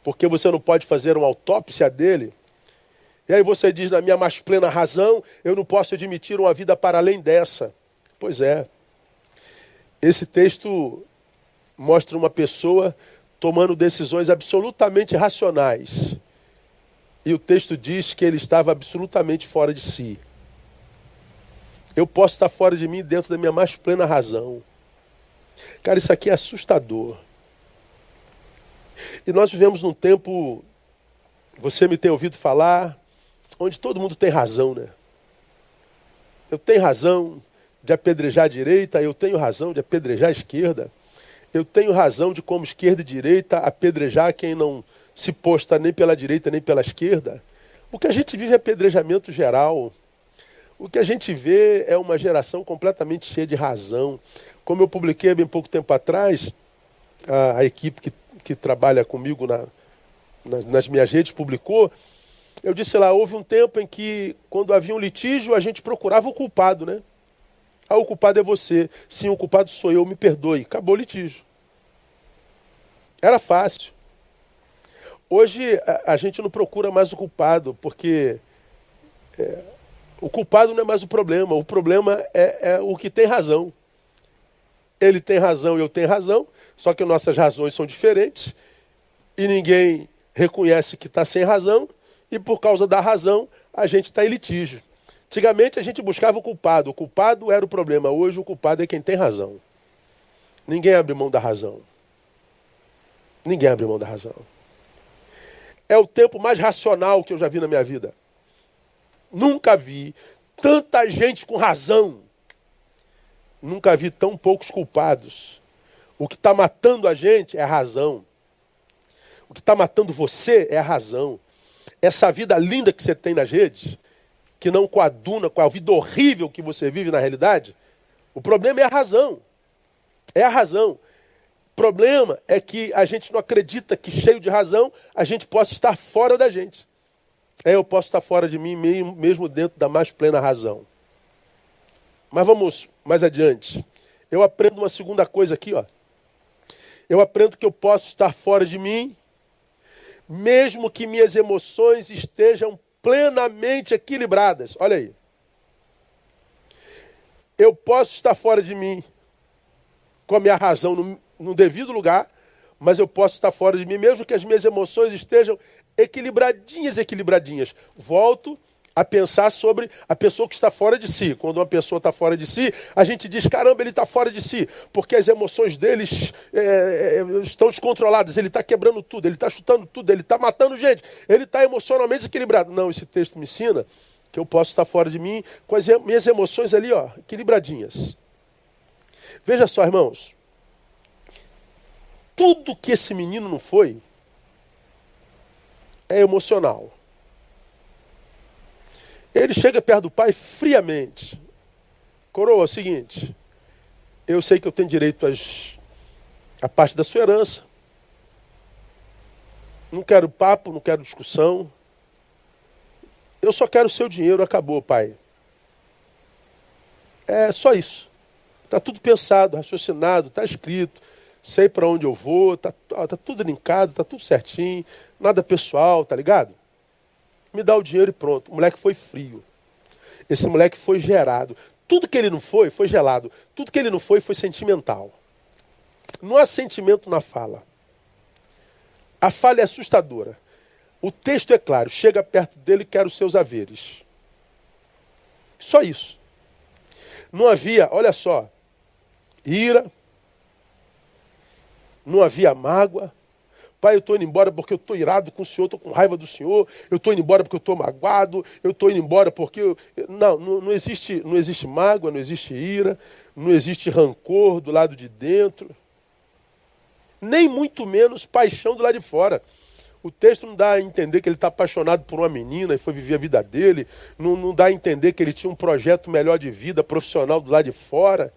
porque você não pode fazer uma autópsia dele. E aí você diz, na minha mais plena razão, eu não posso admitir uma vida para além dessa. Pois é. Esse texto mostra uma pessoa tomando decisões absolutamente racionais. E o texto diz que ele estava absolutamente fora de si. Eu posso estar fora de mim dentro da minha mais plena razão. Cara, isso aqui é assustador. E nós vivemos num tempo, você me tem ouvido falar, onde todo mundo tem razão, né? Eu tenho razão, de apedrejar a direita, eu tenho razão de apedrejar a esquerda. Eu tenho razão de, como esquerda e direita, apedrejar quem não se posta nem pela direita nem pela esquerda. O que a gente vive é apedrejamento geral. O que a gente vê é uma geração completamente cheia de razão. Como eu publiquei há bem pouco tempo atrás, a, a equipe que, que trabalha comigo na, na, nas minhas redes publicou. Eu disse lá, houve um tempo em que, quando havia um litígio, a gente procurava o culpado, né? Ah, o culpado é você. Sim, o culpado sou eu, me perdoe. Acabou o litígio. Era fácil. Hoje a, a gente não procura mais o culpado, porque é, o culpado não é mais o problema. O problema é, é o que tem razão. Ele tem razão e eu tenho razão, só que nossas razões são diferentes e ninguém reconhece que está sem razão, e por causa da razão a gente está em litígio. Antigamente a gente buscava o culpado, o culpado era o problema, hoje o culpado é quem tem razão. Ninguém abre mão da razão. Ninguém abre mão da razão. É o tempo mais racional que eu já vi na minha vida. Nunca vi tanta gente com razão. Nunca vi tão poucos culpados. O que está matando a gente é a razão. O que está matando você é a razão. Essa vida linda que você tem nas redes, que não coaduna com a vida horrível que você vive na realidade, o problema é a razão. É a razão. O problema é que a gente não acredita que, cheio de razão, a gente possa estar fora da gente. É, eu posso estar fora de mim mesmo dentro da mais plena razão. Mas vamos mais adiante. Eu aprendo uma segunda coisa aqui, ó. Eu aprendo que eu posso estar fora de mim, mesmo que minhas emoções estejam plenamente equilibradas. Olha aí. Eu posso estar fora de mim com a minha razão no, no devido lugar, mas eu posso estar fora de mim mesmo que as minhas emoções estejam equilibradinhas, equilibradinhas. Volto a pensar sobre a pessoa que está fora de si. Quando uma pessoa está fora de si, a gente diz: caramba, ele está fora de si, porque as emoções deles é, é, estão descontroladas, ele está quebrando tudo, ele está chutando tudo, ele está matando gente, ele está emocionalmente desequilibrado. Não, esse texto me ensina que eu posso estar fora de mim com as minhas emoções ali, ó, equilibradinhas. Veja só, irmãos. Tudo que esse menino não foi é emocional. Ele chega perto do pai friamente. Coroa, é o seguinte, eu sei que eu tenho direito às, a parte da sua herança. Não quero papo, não quero discussão. Eu só quero o seu dinheiro, acabou, pai. É só isso. Está tudo pensado, raciocinado, está escrito. Sei para onde eu vou, está tá tudo linkado, está tudo certinho. Nada pessoal, tá ligado? Me dá o dinheiro e pronto. O moleque foi frio. Esse moleque foi gerado. Tudo que ele não foi, foi gelado. Tudo que ele não foi, foi sentimental. Não há sentimento na fala. A fala é assustadora. O texto é claro: chega perto dele e quer os seus haveres. Só isso. Não havia, olha só, ira, não havia mágoa, Pai, eu estou indo embora porque eu estou irado com o Senhor, estou com raiva do Senhor, eu estou indo embora porque eu estou magoado, eu estou indo embora porque. Eu... Não, não, não, existe, não existe mágoa, não existe ira, não existe rancor do lado de dentro, nem muito menos paixão do lado de fora. O texto não dá a entender que ele está apaixonado por uma menina e foi viver a vida dele, não, não dá a entender que ele tinha um projeto melhor de vida profissional do lado de fora.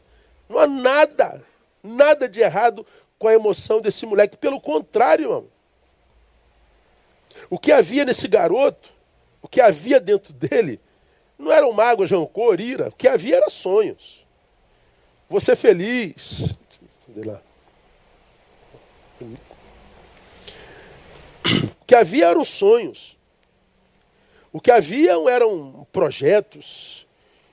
Não há nada, nada de errado com a emoção desse moleque. Pelo contrário, irmão. O que havia nesse garoto, o que havia dentro dele, não eram mágoas, rancor, ira. O que havia era sonhos. Você feliz. Lá. O que havia eram sonhos. O que havia eram projetos,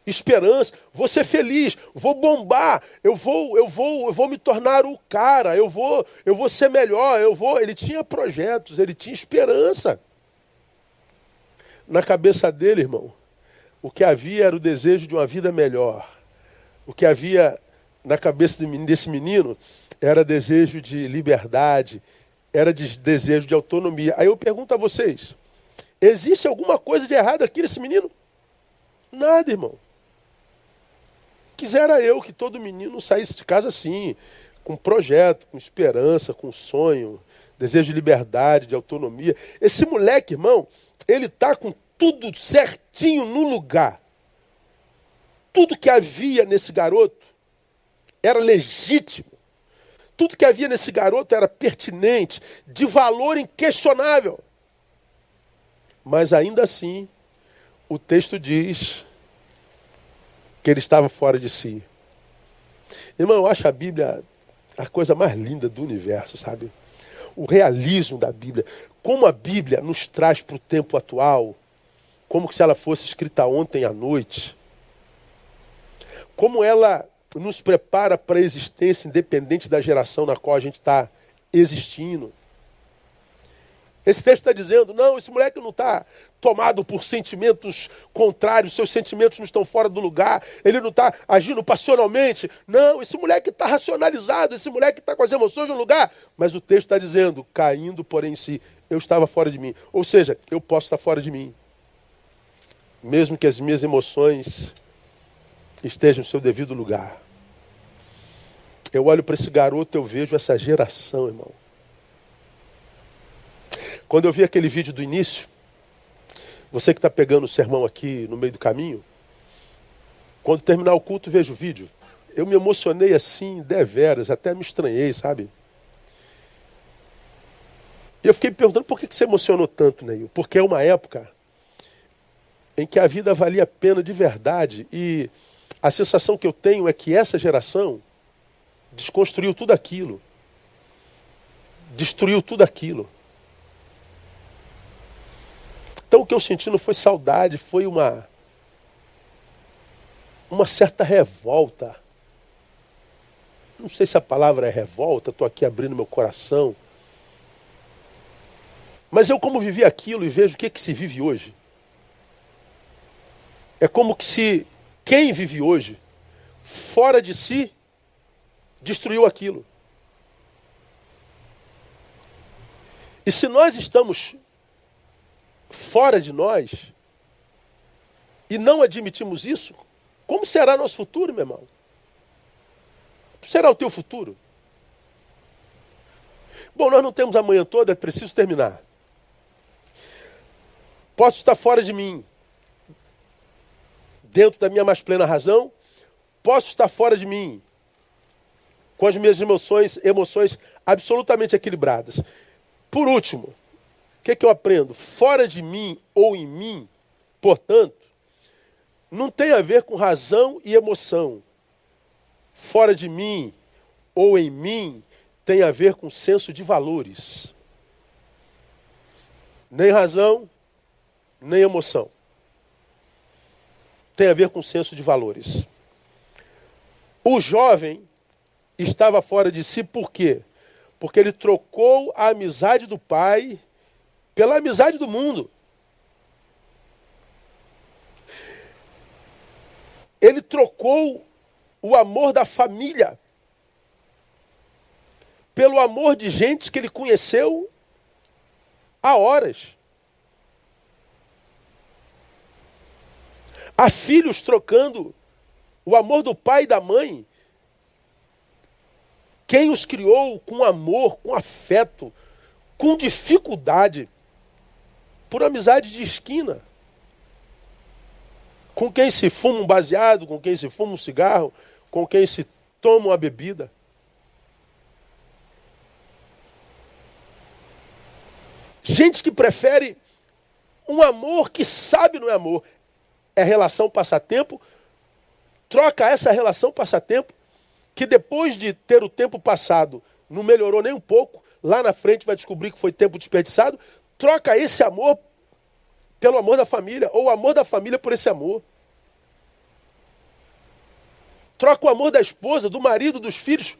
esperança, vou ser feliz, vou bombar, eu vou, eu vou, eu vou me tornar o cara, eu vou, eu vou ser melhor, eu vou. Ele tinha projetos, ele tinha esperança. Na cabeça dele, irmão, o que havia era o desejo de uma vida melhor. O que havia na cabeça desse menino era desejo de liberdade, era de desejo de autonomia. Aí eu pergunto a vocês: existe alguma coisa de errado aqui nesse menino? Nada, irmão. Quisera eu que todo menino saísse de casa assim, com projeto, com esperança, com sonho, desejo de liberdade, de autonomia. Esse moleque, irmão, ele tá com tudo certinho no lugar. Tudo que havia nesse garoto era legítimo. Tudo que havia nesse garoto era pertinente, de valor inquestionável. Mas ainda assim, o texto diz que ele estava fora de si. Irmão, eu acho a Bíblia a coisa mais linda do universo, sabe? O realismo da Bíblia. Como a Bíblia nos traz para o tempo atual, como se ela fosse escrita ontem à noite. Como ela nos prepara para a existência independente da geração na qual a gente está existindo. Esse texto está dizendo: não, esse moleque não está tomado por sentimentos contrários, seus sentimentos não estão fora do lugar, ele não está agindo passionalmente. Não, esse moleque está racionalizado, esse moleque está com as emoções no lugar. Mas o texto está dizendo: caindo, porém, em si, eu estava fora de mim. Ou seja, eu posso estar fora de mim, mesmo que as minhas emoções estejam no seu devido lugar. Eu olho para esse garoto, eu vejo essa geração, irmão quando eu vi aquele vídeo do início, você que está pegando o sermão aqui no meio do caminho, quando terminar o culto, vejo o vídeo. Eu me emocionei assim, deveras, até me estranhei, sabe? E eu fiquei me perguntando por que você emocionou tanto, Neil? Porque é uma época em que a vida valia a pena de verdade. E a sensação que eu tenho é que essa geração desconstruiu tudo aquilo. Destruiu tudo aquilo. Então o que eu senti não foi saudade, foi uma uma certa revolta. Não sei se a palavra é revolta, estou aqui abrindo meu coração. Mas eu, como vivi aquilo e vejo o que, que se vive hoje, é como que se quem vive hoje, fora de si, destruiu aquilo. E se nós estamos fora de nós e não admitimos isso, como será nosso futuro, meu irmão? Será o teu futuro? Bom, nós não temos a manhã toda, é preciso terminar. Posso estar fora de mim, dentro da minha mais plena razão, posso estar fora de mim, com as minhas emoções, emoções absolutamente equilibradas. Por último, que, é que eu aprendo? Fora de mim ou em mim, portanto, não tem a ver com razão e emoção. Fora de mim ou em mim tem a ver com senso de valores. Nem razão, nem emoção. Tem a ver com senso de valores. O jovem estava fora de si por quê? Porque ele trocou a amizade do pai pela amizade do mundo. Ele trocou o amor da família pelo amor de gente que ele conheceu há horas. Há filhos trocando o amor do pai e da mãe. Quem os criou com amor, com afeto, com dificuldade, por amizade de esquina. Com quem se fuma um baseado, com quem se fuma um cigarro, com quem se toma uma bebida. Gente que prefere um amor que sabe não é amor. É relação passatempo, troca essa relação passatempo, que depois de ter o tempo passado não melhorou nem um pouco, lá na frente vai descobrir que foi tempo desperdiçado, troca esse amor pelo amor da família, ou o amor da família por esse amor. Troca o amor da esposa, do marido, dos filhos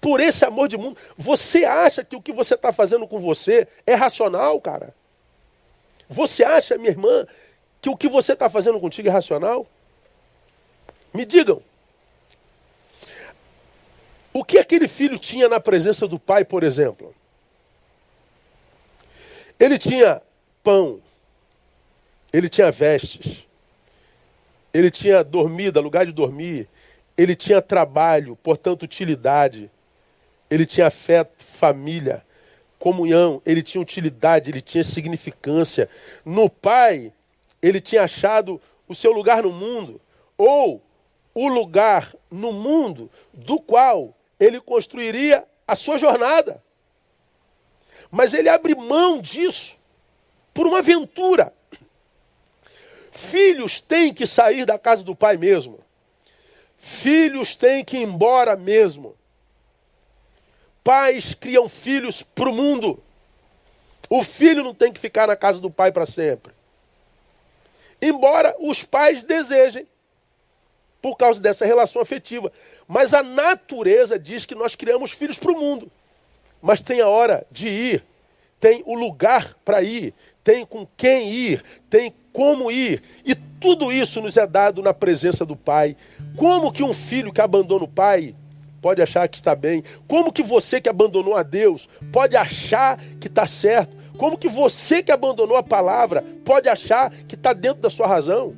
por esse amor de mundo. Você acha que o que você está fazendo com você é racional, cara? Você acha, minha irmã, que o que você está fazendo contigo é racional? Me digam. O que aquele filho tinha na presença do pai, por exemplo? Ele tinha pão, ele tinha vestes, ele tinha dormida, lugar de dormir, ele tinha trabalho, portanto, utilidade. Ele tinha afeto, família, comunhão, ele tinha utilidade, ele tinha significância. No pai, ele tinha achado o seu lugar no mundo, ou o lugar no mundo do qual ele construiria a sua jornada. Mas ele abre mão disso por uma aventura. Filhos têm que sair da casa do pai mesmo. Filhos têm que ir embora mesmo. Pais criam filhos para o mundo. O filho não tem que ficar na casa do pai para sempre. Embora os pais desejem, por causa dessa relação afetiva. Mas a natureza diz que nós criamos filhos para o mundo. Mas tem a hora de ir, tem o lugar para ir, tem com quem ir, tem como ir. E tudo isso nos é dado na presença do Pai. Como que um filho que abandona o pai pode achar que está bem? Como que você que abandonou a Deus pode achar que está certo? Como que você que abandonou a palavra pode achar que está dentro da sua razão?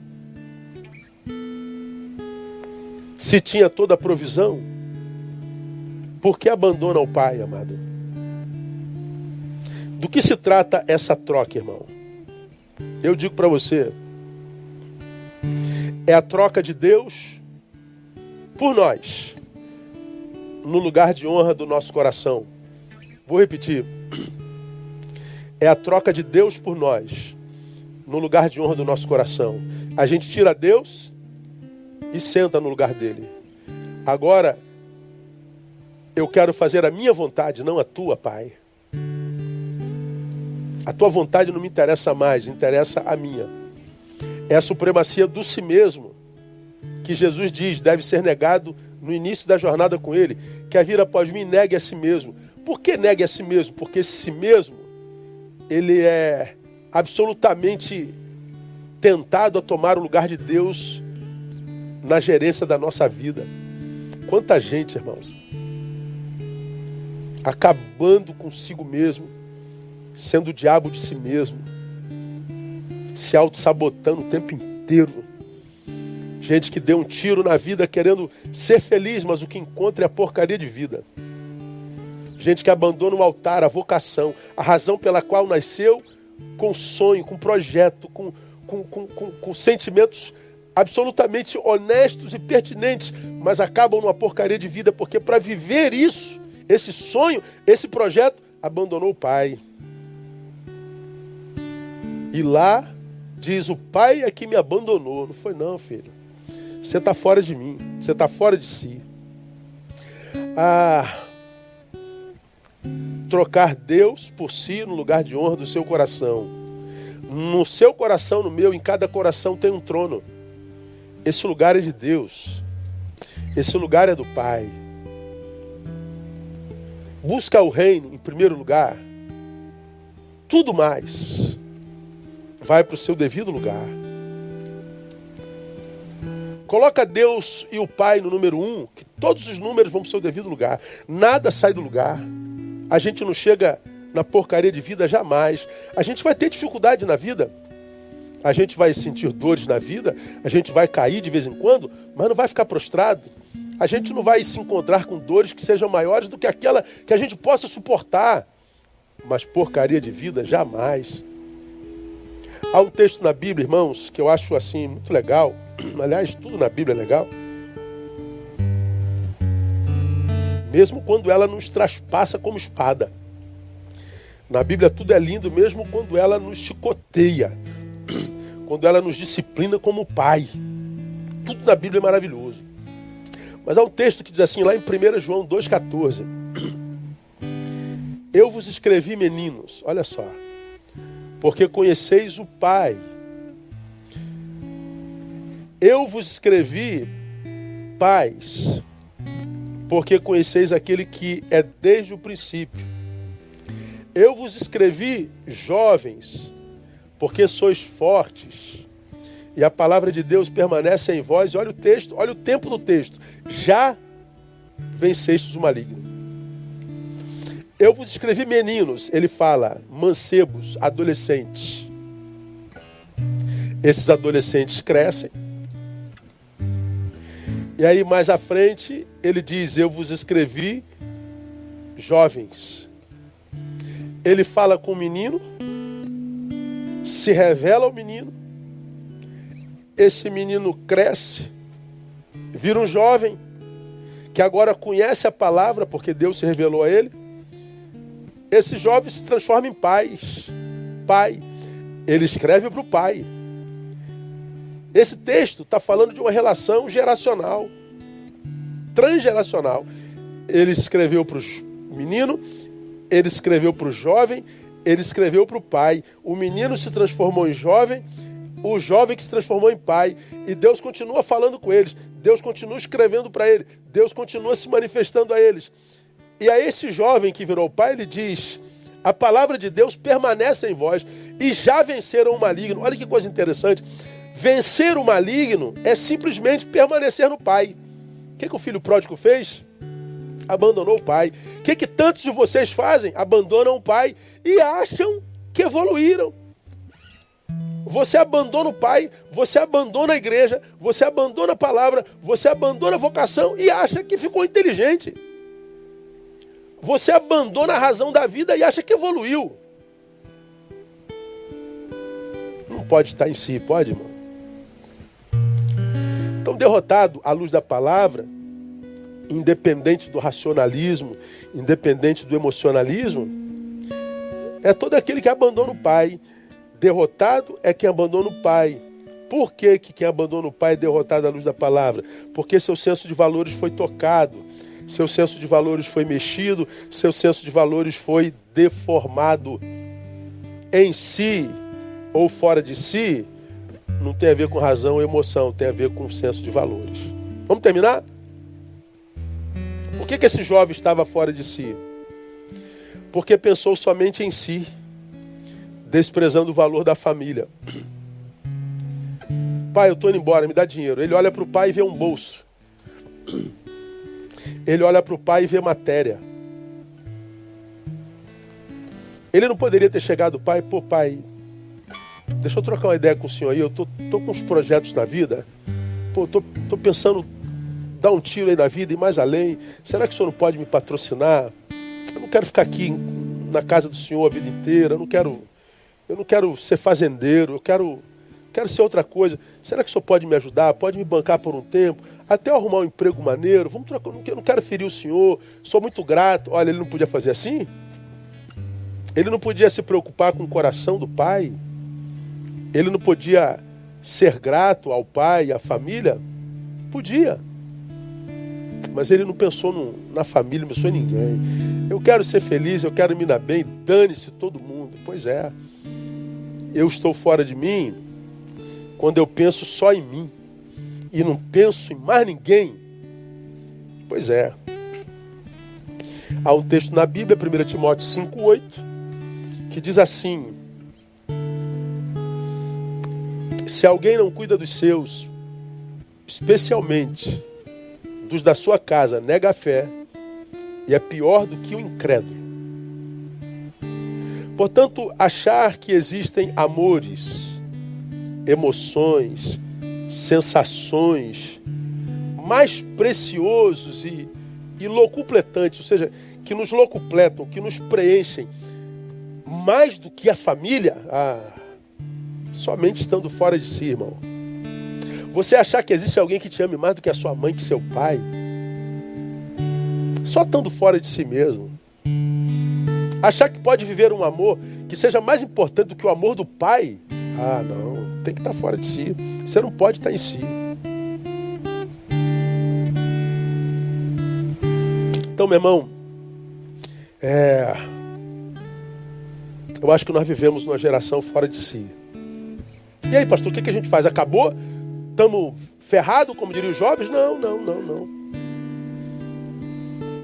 Se tinha toda a provisão, por que abandona o pai, amado? Do que se trata essa troca, irmão? Eu digo para você, é a troca de Deus por nós, no lugar de honra do nosso coração. Vou repetir. É a troca de Deus por nós, no lugar de honra do nosso coração. A gente tira Deus e senta no lugar dele. Agora, eu quero fazer a minha vontade, não a tua, Pai. A tua vontade não me interessa mais, interessa a minha. É a supremacia do si mesmo que Jesus diz deve ser negado no início da jornada com ele. Quer vir após mim, negue a si mesmo. Por que negue a si mesmo? Porque esse si mesmo, ele é absolutamente tentado a tomar o lugar de Deus na gerência da nossa vida. Quanta gente, irmão, acabando consigo mesmo, sendo o diabo de si mesmo, se auto-sabotando o tempo inteiro. Gente que deu um tiro na vida querendo ser feliz, mas o que encontra é a porcaria de vida. Gente que abandona o altar, a vocação, a razão pela qual nasceu, com sonho, com projeto, com, com, com, com, com sentimentos absolutamente honestos e pertinentes, mas acabam numa porcaria de vida, porque para viver isso, esse sonho, esse projeto, abandonou o pai. E lá diz: O pai é que me abandonou. Não foi, não, filho. Você está fora de mim. Você está fora de si. Ah, trocar Deus por si no lugar de honra do seu coração. No seu coração, no meu, em cada coração tem um trono. Esse lugar é de Deus. Esse lugar é do Pai. Busca o reino em primeiro lugar. Tudo mais vai para o seu devido lugar. Coloca Deus e o Pai no número um, que todos os números vão para o seu devido lugar. Nada sai do lugar. A gente não chega na porcaria de vida, jamais. A gente vai ter dificuldade na vida. A gente vai sentir dores na vida, a gente vai cair de vez em quando, mas não vai ficar prostrado. A gente não vai se encontrar com dores que sejam maiores do que aquela que a gente possa suportar. Mas porcaria de vida, jamais. Há um texto na Bíblia, irmãos, que eu acho assim muito legal. Aliás, tudo na Bíblia é legal. Mesmo quando ela nos traspassa como espada. Na Bíblia tudo é lindo, mesmo quando ela nos chicoteia. Quando ela nos disciplina como pai. Tudo na Bíblia é maravilhoso. Mas há um texto que diz assim, lá em 1 João 2,14. Eu vos escrevi, meninos, olha só porque conheceis o Pai. Eu vos escrevi, pais, porque conheceis aquele que é desde o princípio. Eu vos escrevi, jovens, porque sois fortes, e a palavra de Deus permanece em vós. E olha o texto, olha o tempo do texto. Já vencestes o maligno. Eu vos escrevi meninos, ele fala, mancebos, adolescentes. Esses adolescentes crescem. E aí mais à frente ele diz: Eu vos escrevi jovens. Ele fala com o menino, se revela ao menino. Esse menino cresce, vira um jovem que agora conhece a palavra porque Deus se revelou a ele esse jovem se transforma em pais. Pai. Ele escreve para o pai. Esse texto está falando de uma relação geracional, transgeracional. Ele escreveu para os meninos, ele escreveu para o jovem, ele escreveu para o pai. O menino se transformou em jovem, o jovem que se transformou em pai. E Deus continua falando com eles, Deus continua escrevendo para ele, Deus continua se manifestando a eles. E a esse jovem que virou pai, ele diz: a palavra de Deus permanece em vós e já venceram o maligno. Olha que coisa interessante. Vencer o maligno é simplesmente permanecer no pai. O que, que o filho pródigo fez? Abandonou o pai. O que, que tantos de vocês fazem? Abandonam o pai e acham que evoluíram. Você abandona o pai, você abandona a igreja, você abandona a palavra, você abandona a vocação e acha que ficou inteligente. Você abandona a razão da vida e acha que evoluiu. Não pode estar em si, pode, irmão? Então, derrotado à luz da palavra, independente do racionalismo, independente do emocionalismo, é todo aquele que abandona o pai. Derrotado é quem abandona o pai. Por que, que quem abandona o pai é derrotado à luz da palavra? Porque seu senso de valores foi tocado seu senso de valores foi mexido, seu senso de valores foi deformado. Em si ou fora de si, não tem a ver com razão ou emoção, tem a ver com senso de valores. Vamos terminar? Por que, que esse jovem estava fora de si? Porque pensou somente em si, desprezando o valor da família. Pai, eu estou indo embora, me dá dinheiro. Ele olha para o pai e vê um bolso. Ele olha para o pai e vê matéria. Ele não poderia ter chegado, pai, pô, pai, deixa eu trocar uma ideia com o senhor aí, eu tô, tô com uns projetos na vida, pô, tô, tô pensando dar um tiro aí na vida e mais além. Será que o senhor não pode me patrocinar? Eu não quero ficar aqui na casa do senhor a vida inteira, eu não quero, eu não quero ser fazendeiro, eu quero, quero ser outra coisa. Será que o senhor pode me ajudar? Pode me bancar por um tempo? até eu arrumar um emprego maneiro, vamos trocar, eu não quero ferir o senhor, sou muito grato. Olha, ele não podia fazer assim? Ele não podia se preocupar com o coração do pai? Ele não podia ser grato ao pai e à família? Podia. Mas ele não pensou no, na família, não pensou em ninguém. Eu quero ser feliz, eu quero me dar bem, dane-se todo mundo. Pois é. Eu estou fora de mim quando eu penso só em mim e não penso em mais ninguém. Pois é. Há um texto na Bíblia, 1 Timóteo 5,8, que diz assim: Se alguém não cuida dos seus, especialmente dos da sua casa, nega a fé e é pior do que o incrédulo. Portanto, achar que existem amores, emoções, sensações mais preciosos e, e locupletantes, ou seja, que nos locupletam, que nos preenchem mais do que a família, ah, somente estando fora de si, irmão. Você achar que existe alguém que te ame mais do que a sua mãe, que seu pai, só estando fora de si mesmo. Achar que pode viver um amor que seja mais importante do que o amor do pai, ah, não, tem que estar fora de si. Você não pode estar em si. Então, meu irmão, é, eu acho que nós vivemos numa geração fora de si. E aí, pastor, o que, que a gente faz? Acabou? Estamos ferrados, como diriam os jovens? Não, não, não, não.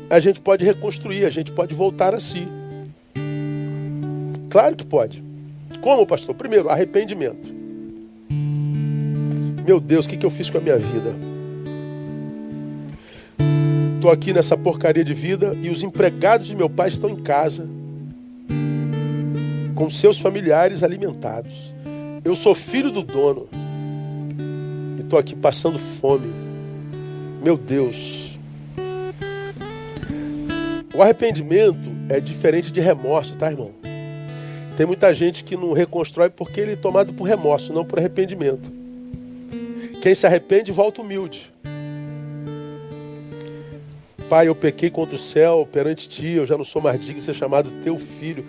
A gente pode reconstruir, a gente pode voltar a si. Claro que pode. Como, pastor? Primeiro, arrependimento. Meu Deus, o que, que eu fiz com a minha vida? Estou aqui nessa porcaria de vida e os empregados de meu pai estão em casa, com seus familiares alimentados. Eu sou filho do dono e estou aqui passando fome. Meu Deus. O arrependimento é diferente de remorso, tá, irmão? Tem muita gente que não reconstrói porque ele é tomado por remorso, não por arrependimento. Quem se arrepende volta humilde. Pai, eu pequei contra o céu perante ti, eu já não sou mais digno de ser chamado teu filho.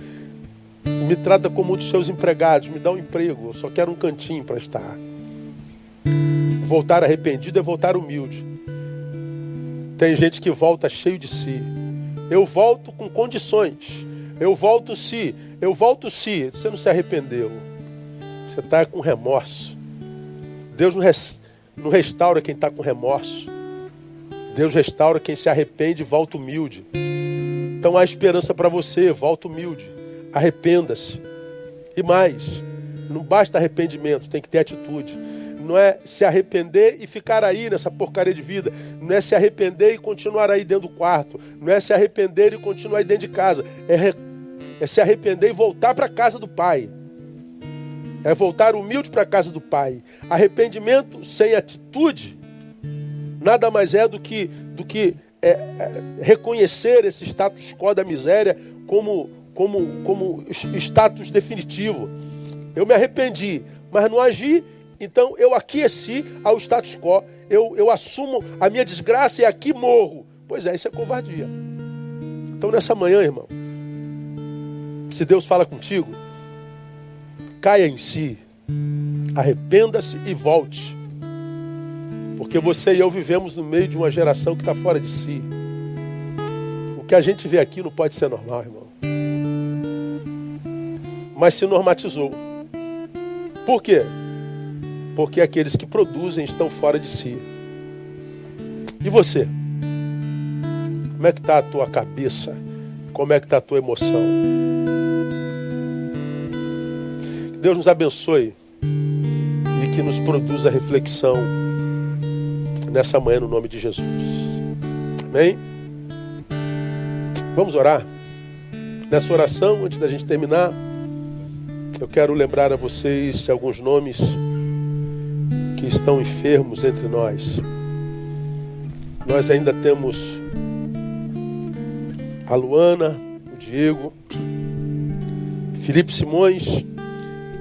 Me trata como um dos seus empregados, me dá um emprego, eu só quero um cantinho para estar. Voltar arrependido é voltar humilde. Tem gente que volta cheio de si. Eu volto com condições. Eu volto se. Eu volto se. Você não se arrependeu. Você está com remorso. Deus não, res, não restaura quem está com remorso. Deus restaura quem se arrepende e volta humilde. Então há esperança para você, volta humilde. Arrependa-se. E mais, não basta arrependimento, tem que ter atitude. Não é se arrepender e ficar aí nessa porcaria de vida. Não é se arrepender e continuar aí dentro do quarto. Não é se arrepender e continuar aí dentro de casa. É. é se arrepender e voltar para a casa do Pai. É voltar humilde para a casa do Pai. Arrependimento sem atitude nada mais é do que, do que é, é, reconhecer esse status quo da miséria como, como, como status definitivo. Eu me arrependi, mas não agi, então eu aqueci ao status quo. Eu, eu assumo a minha desgraça e aqui morro. Pois é, isso é covardia. Então nessa manhã, irmão, se Deus fala contigo, caia em si, arrependa-se e volte. Porque você e eu vivemos no meio de uma geração que está fora de si. O que a gente vê aqui não pode ser normal, irmão. Mas se normatizou. Por quê? Porque aqueles que produzem estão fora de si. E você? Como é que está a tua cabeça? Como é que está a tua emoção? Que Deus nos abençoe e que nos produza reflexão nessa manhã no nome de Jesus. Amém? Vamos orar. Nessa oração, antes da gente terminar, eu quero lembrar a vocês de alguns nomes que estão enfermos entre nós. Nós ainda temos a Luana, o Diego, Felipe Simões,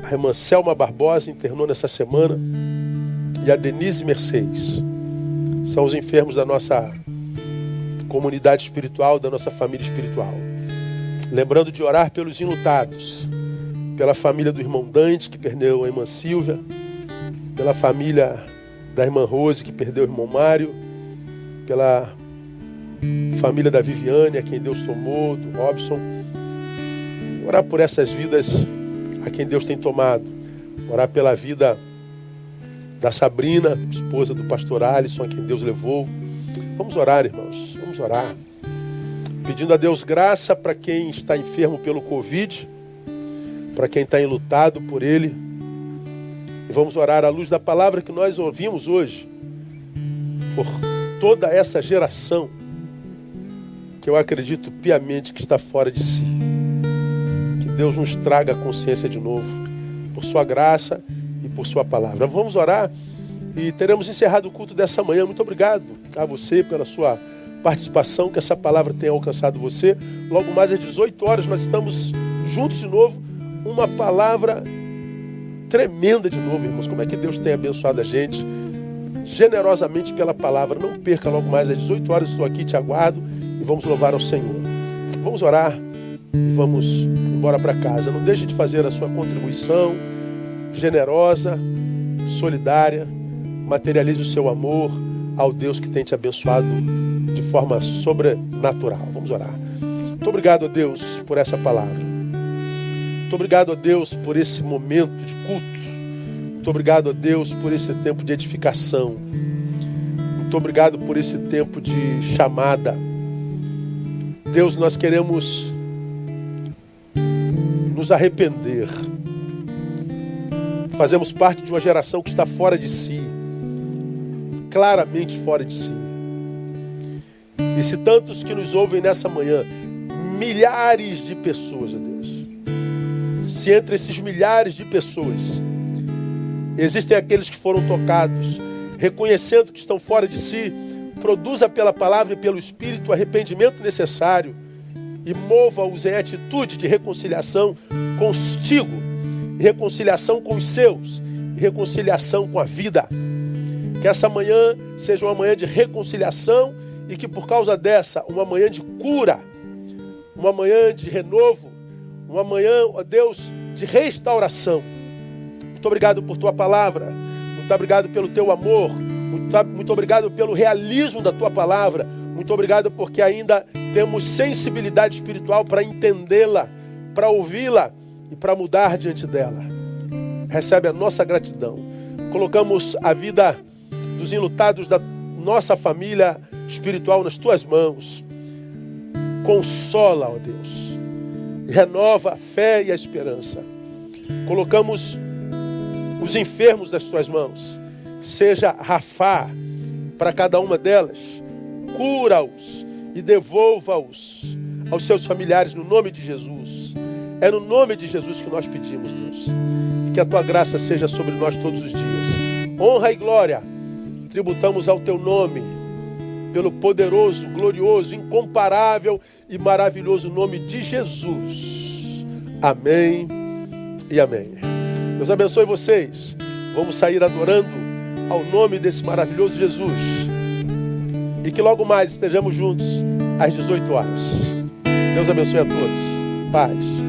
a irmã Selma Barbosa internou nessa semana e a Denise Mercedes são os enfermos da nossa comunidade espiritual, da nossa família espiritual. Lembrando de orar pelos enlutados, pela família do irmão Dante, que perdeu a irmã Silvia, pela família da irmã Rose, que perdeu o irmão Mário, pela família da Viviane, a quem Deus tomou, do Robson. Orar por essas vidas a quem Deus tem tomado. Orar pela vida da Sabrina, esposa do pastor Alisson, a quem Deus levou. Vamos orar, irmãos, vamos orar. Pedindo a Deus graça para quem está enfermo pelo Covid, para quem está enlutado por ele. E vamos orar à luz da palavra que nós ouvimos hoje, por toda essa geração que eu acredito piamente que está fora de si. Que Deus nos traga a consciência de novo, por Sua graça e por Sua palavra. Vamos orar e teremos encerrado o culto dessa manhã. Muito obrigado a você pela sua participação, que essa palavra tenha alcançado você. Logo mais às 18 horas nós estamos juntos de novo. Uma palavra tremenda de novo, irmãos. Como é que Deus tem abençoado a gente generosamente pela palavra. Não perca logo mais às 18 horas. Estou aqui, te aguardo vamos louvar ao Senhor. Vamos orar e vamos embora para casa. Não deixe de fazer a sua contribuição generosa, solidária. Materialize o seu amor ao Deus que tem te abençoado de forma sobrenatural. Vamos orar. Muito obrigado a Deus por essa palavra. Muito obrigado a Deus por esse momento de culto. Muito obrigado a Deus por esse tempo de edificação. Muito obrigado por esse tempo de chamada. Deus, nós queremos nos arrepender. Fazemos parte de uma geração que está fora de si, claramente fora de si. E se tantos que nos ouvem nessa manhã, milhares de pessoas, ó Deus, se entre esses milhares de pessoas existem aqueles que foram tocados, reconhecendo que estão fora de si, produza pela palavra e pelo Espírito o arrependimento necessário e mova-os em atitude de reconciliação contigo, reconciliação com os seus, reconciliação com a vida. Que essa manhã seja uma manhã de reconciliação e que por causa dessa, uma manhã de cura, uma manhã de renovo, uma manhã, ó Deus, de restauração. Muito obrigado por tua palavra, muito obrigado pelo teu amor, muito, muito obrigado pelo realismo da tua palavra, muito obrigado porque ainda temos sensibilidade espiritual para entendê-la, para ouvi-la e para mudar diante dela. Recebe a nossa gratidão. Colocamos a vida dos enlutados da nossa família espiritual nas tuas mãos. Consola, ó Deus. Renova a fé e a esperança. Colocamos os enfermos das tuas mãos. Seja Rafá para cada uma delas. Cura-os e devolva-os aos seus familiares no nome de Jesus. É no nome de Jesus que nós pedimos, Deus. E que a tua graça seja sobre nós todos os dias. Honra e glória tributamos ao teu nome, pelo poderoso, glorioso, incomparável e maravilhoso nome de Jesus. Amém e amém. Deus abençoe vocês. Vamos sair adorando ao nome desse maravilhoso Jesus. E que logo mais estejamos juntos às 18 horas. Deus abençoe a todos. Paz.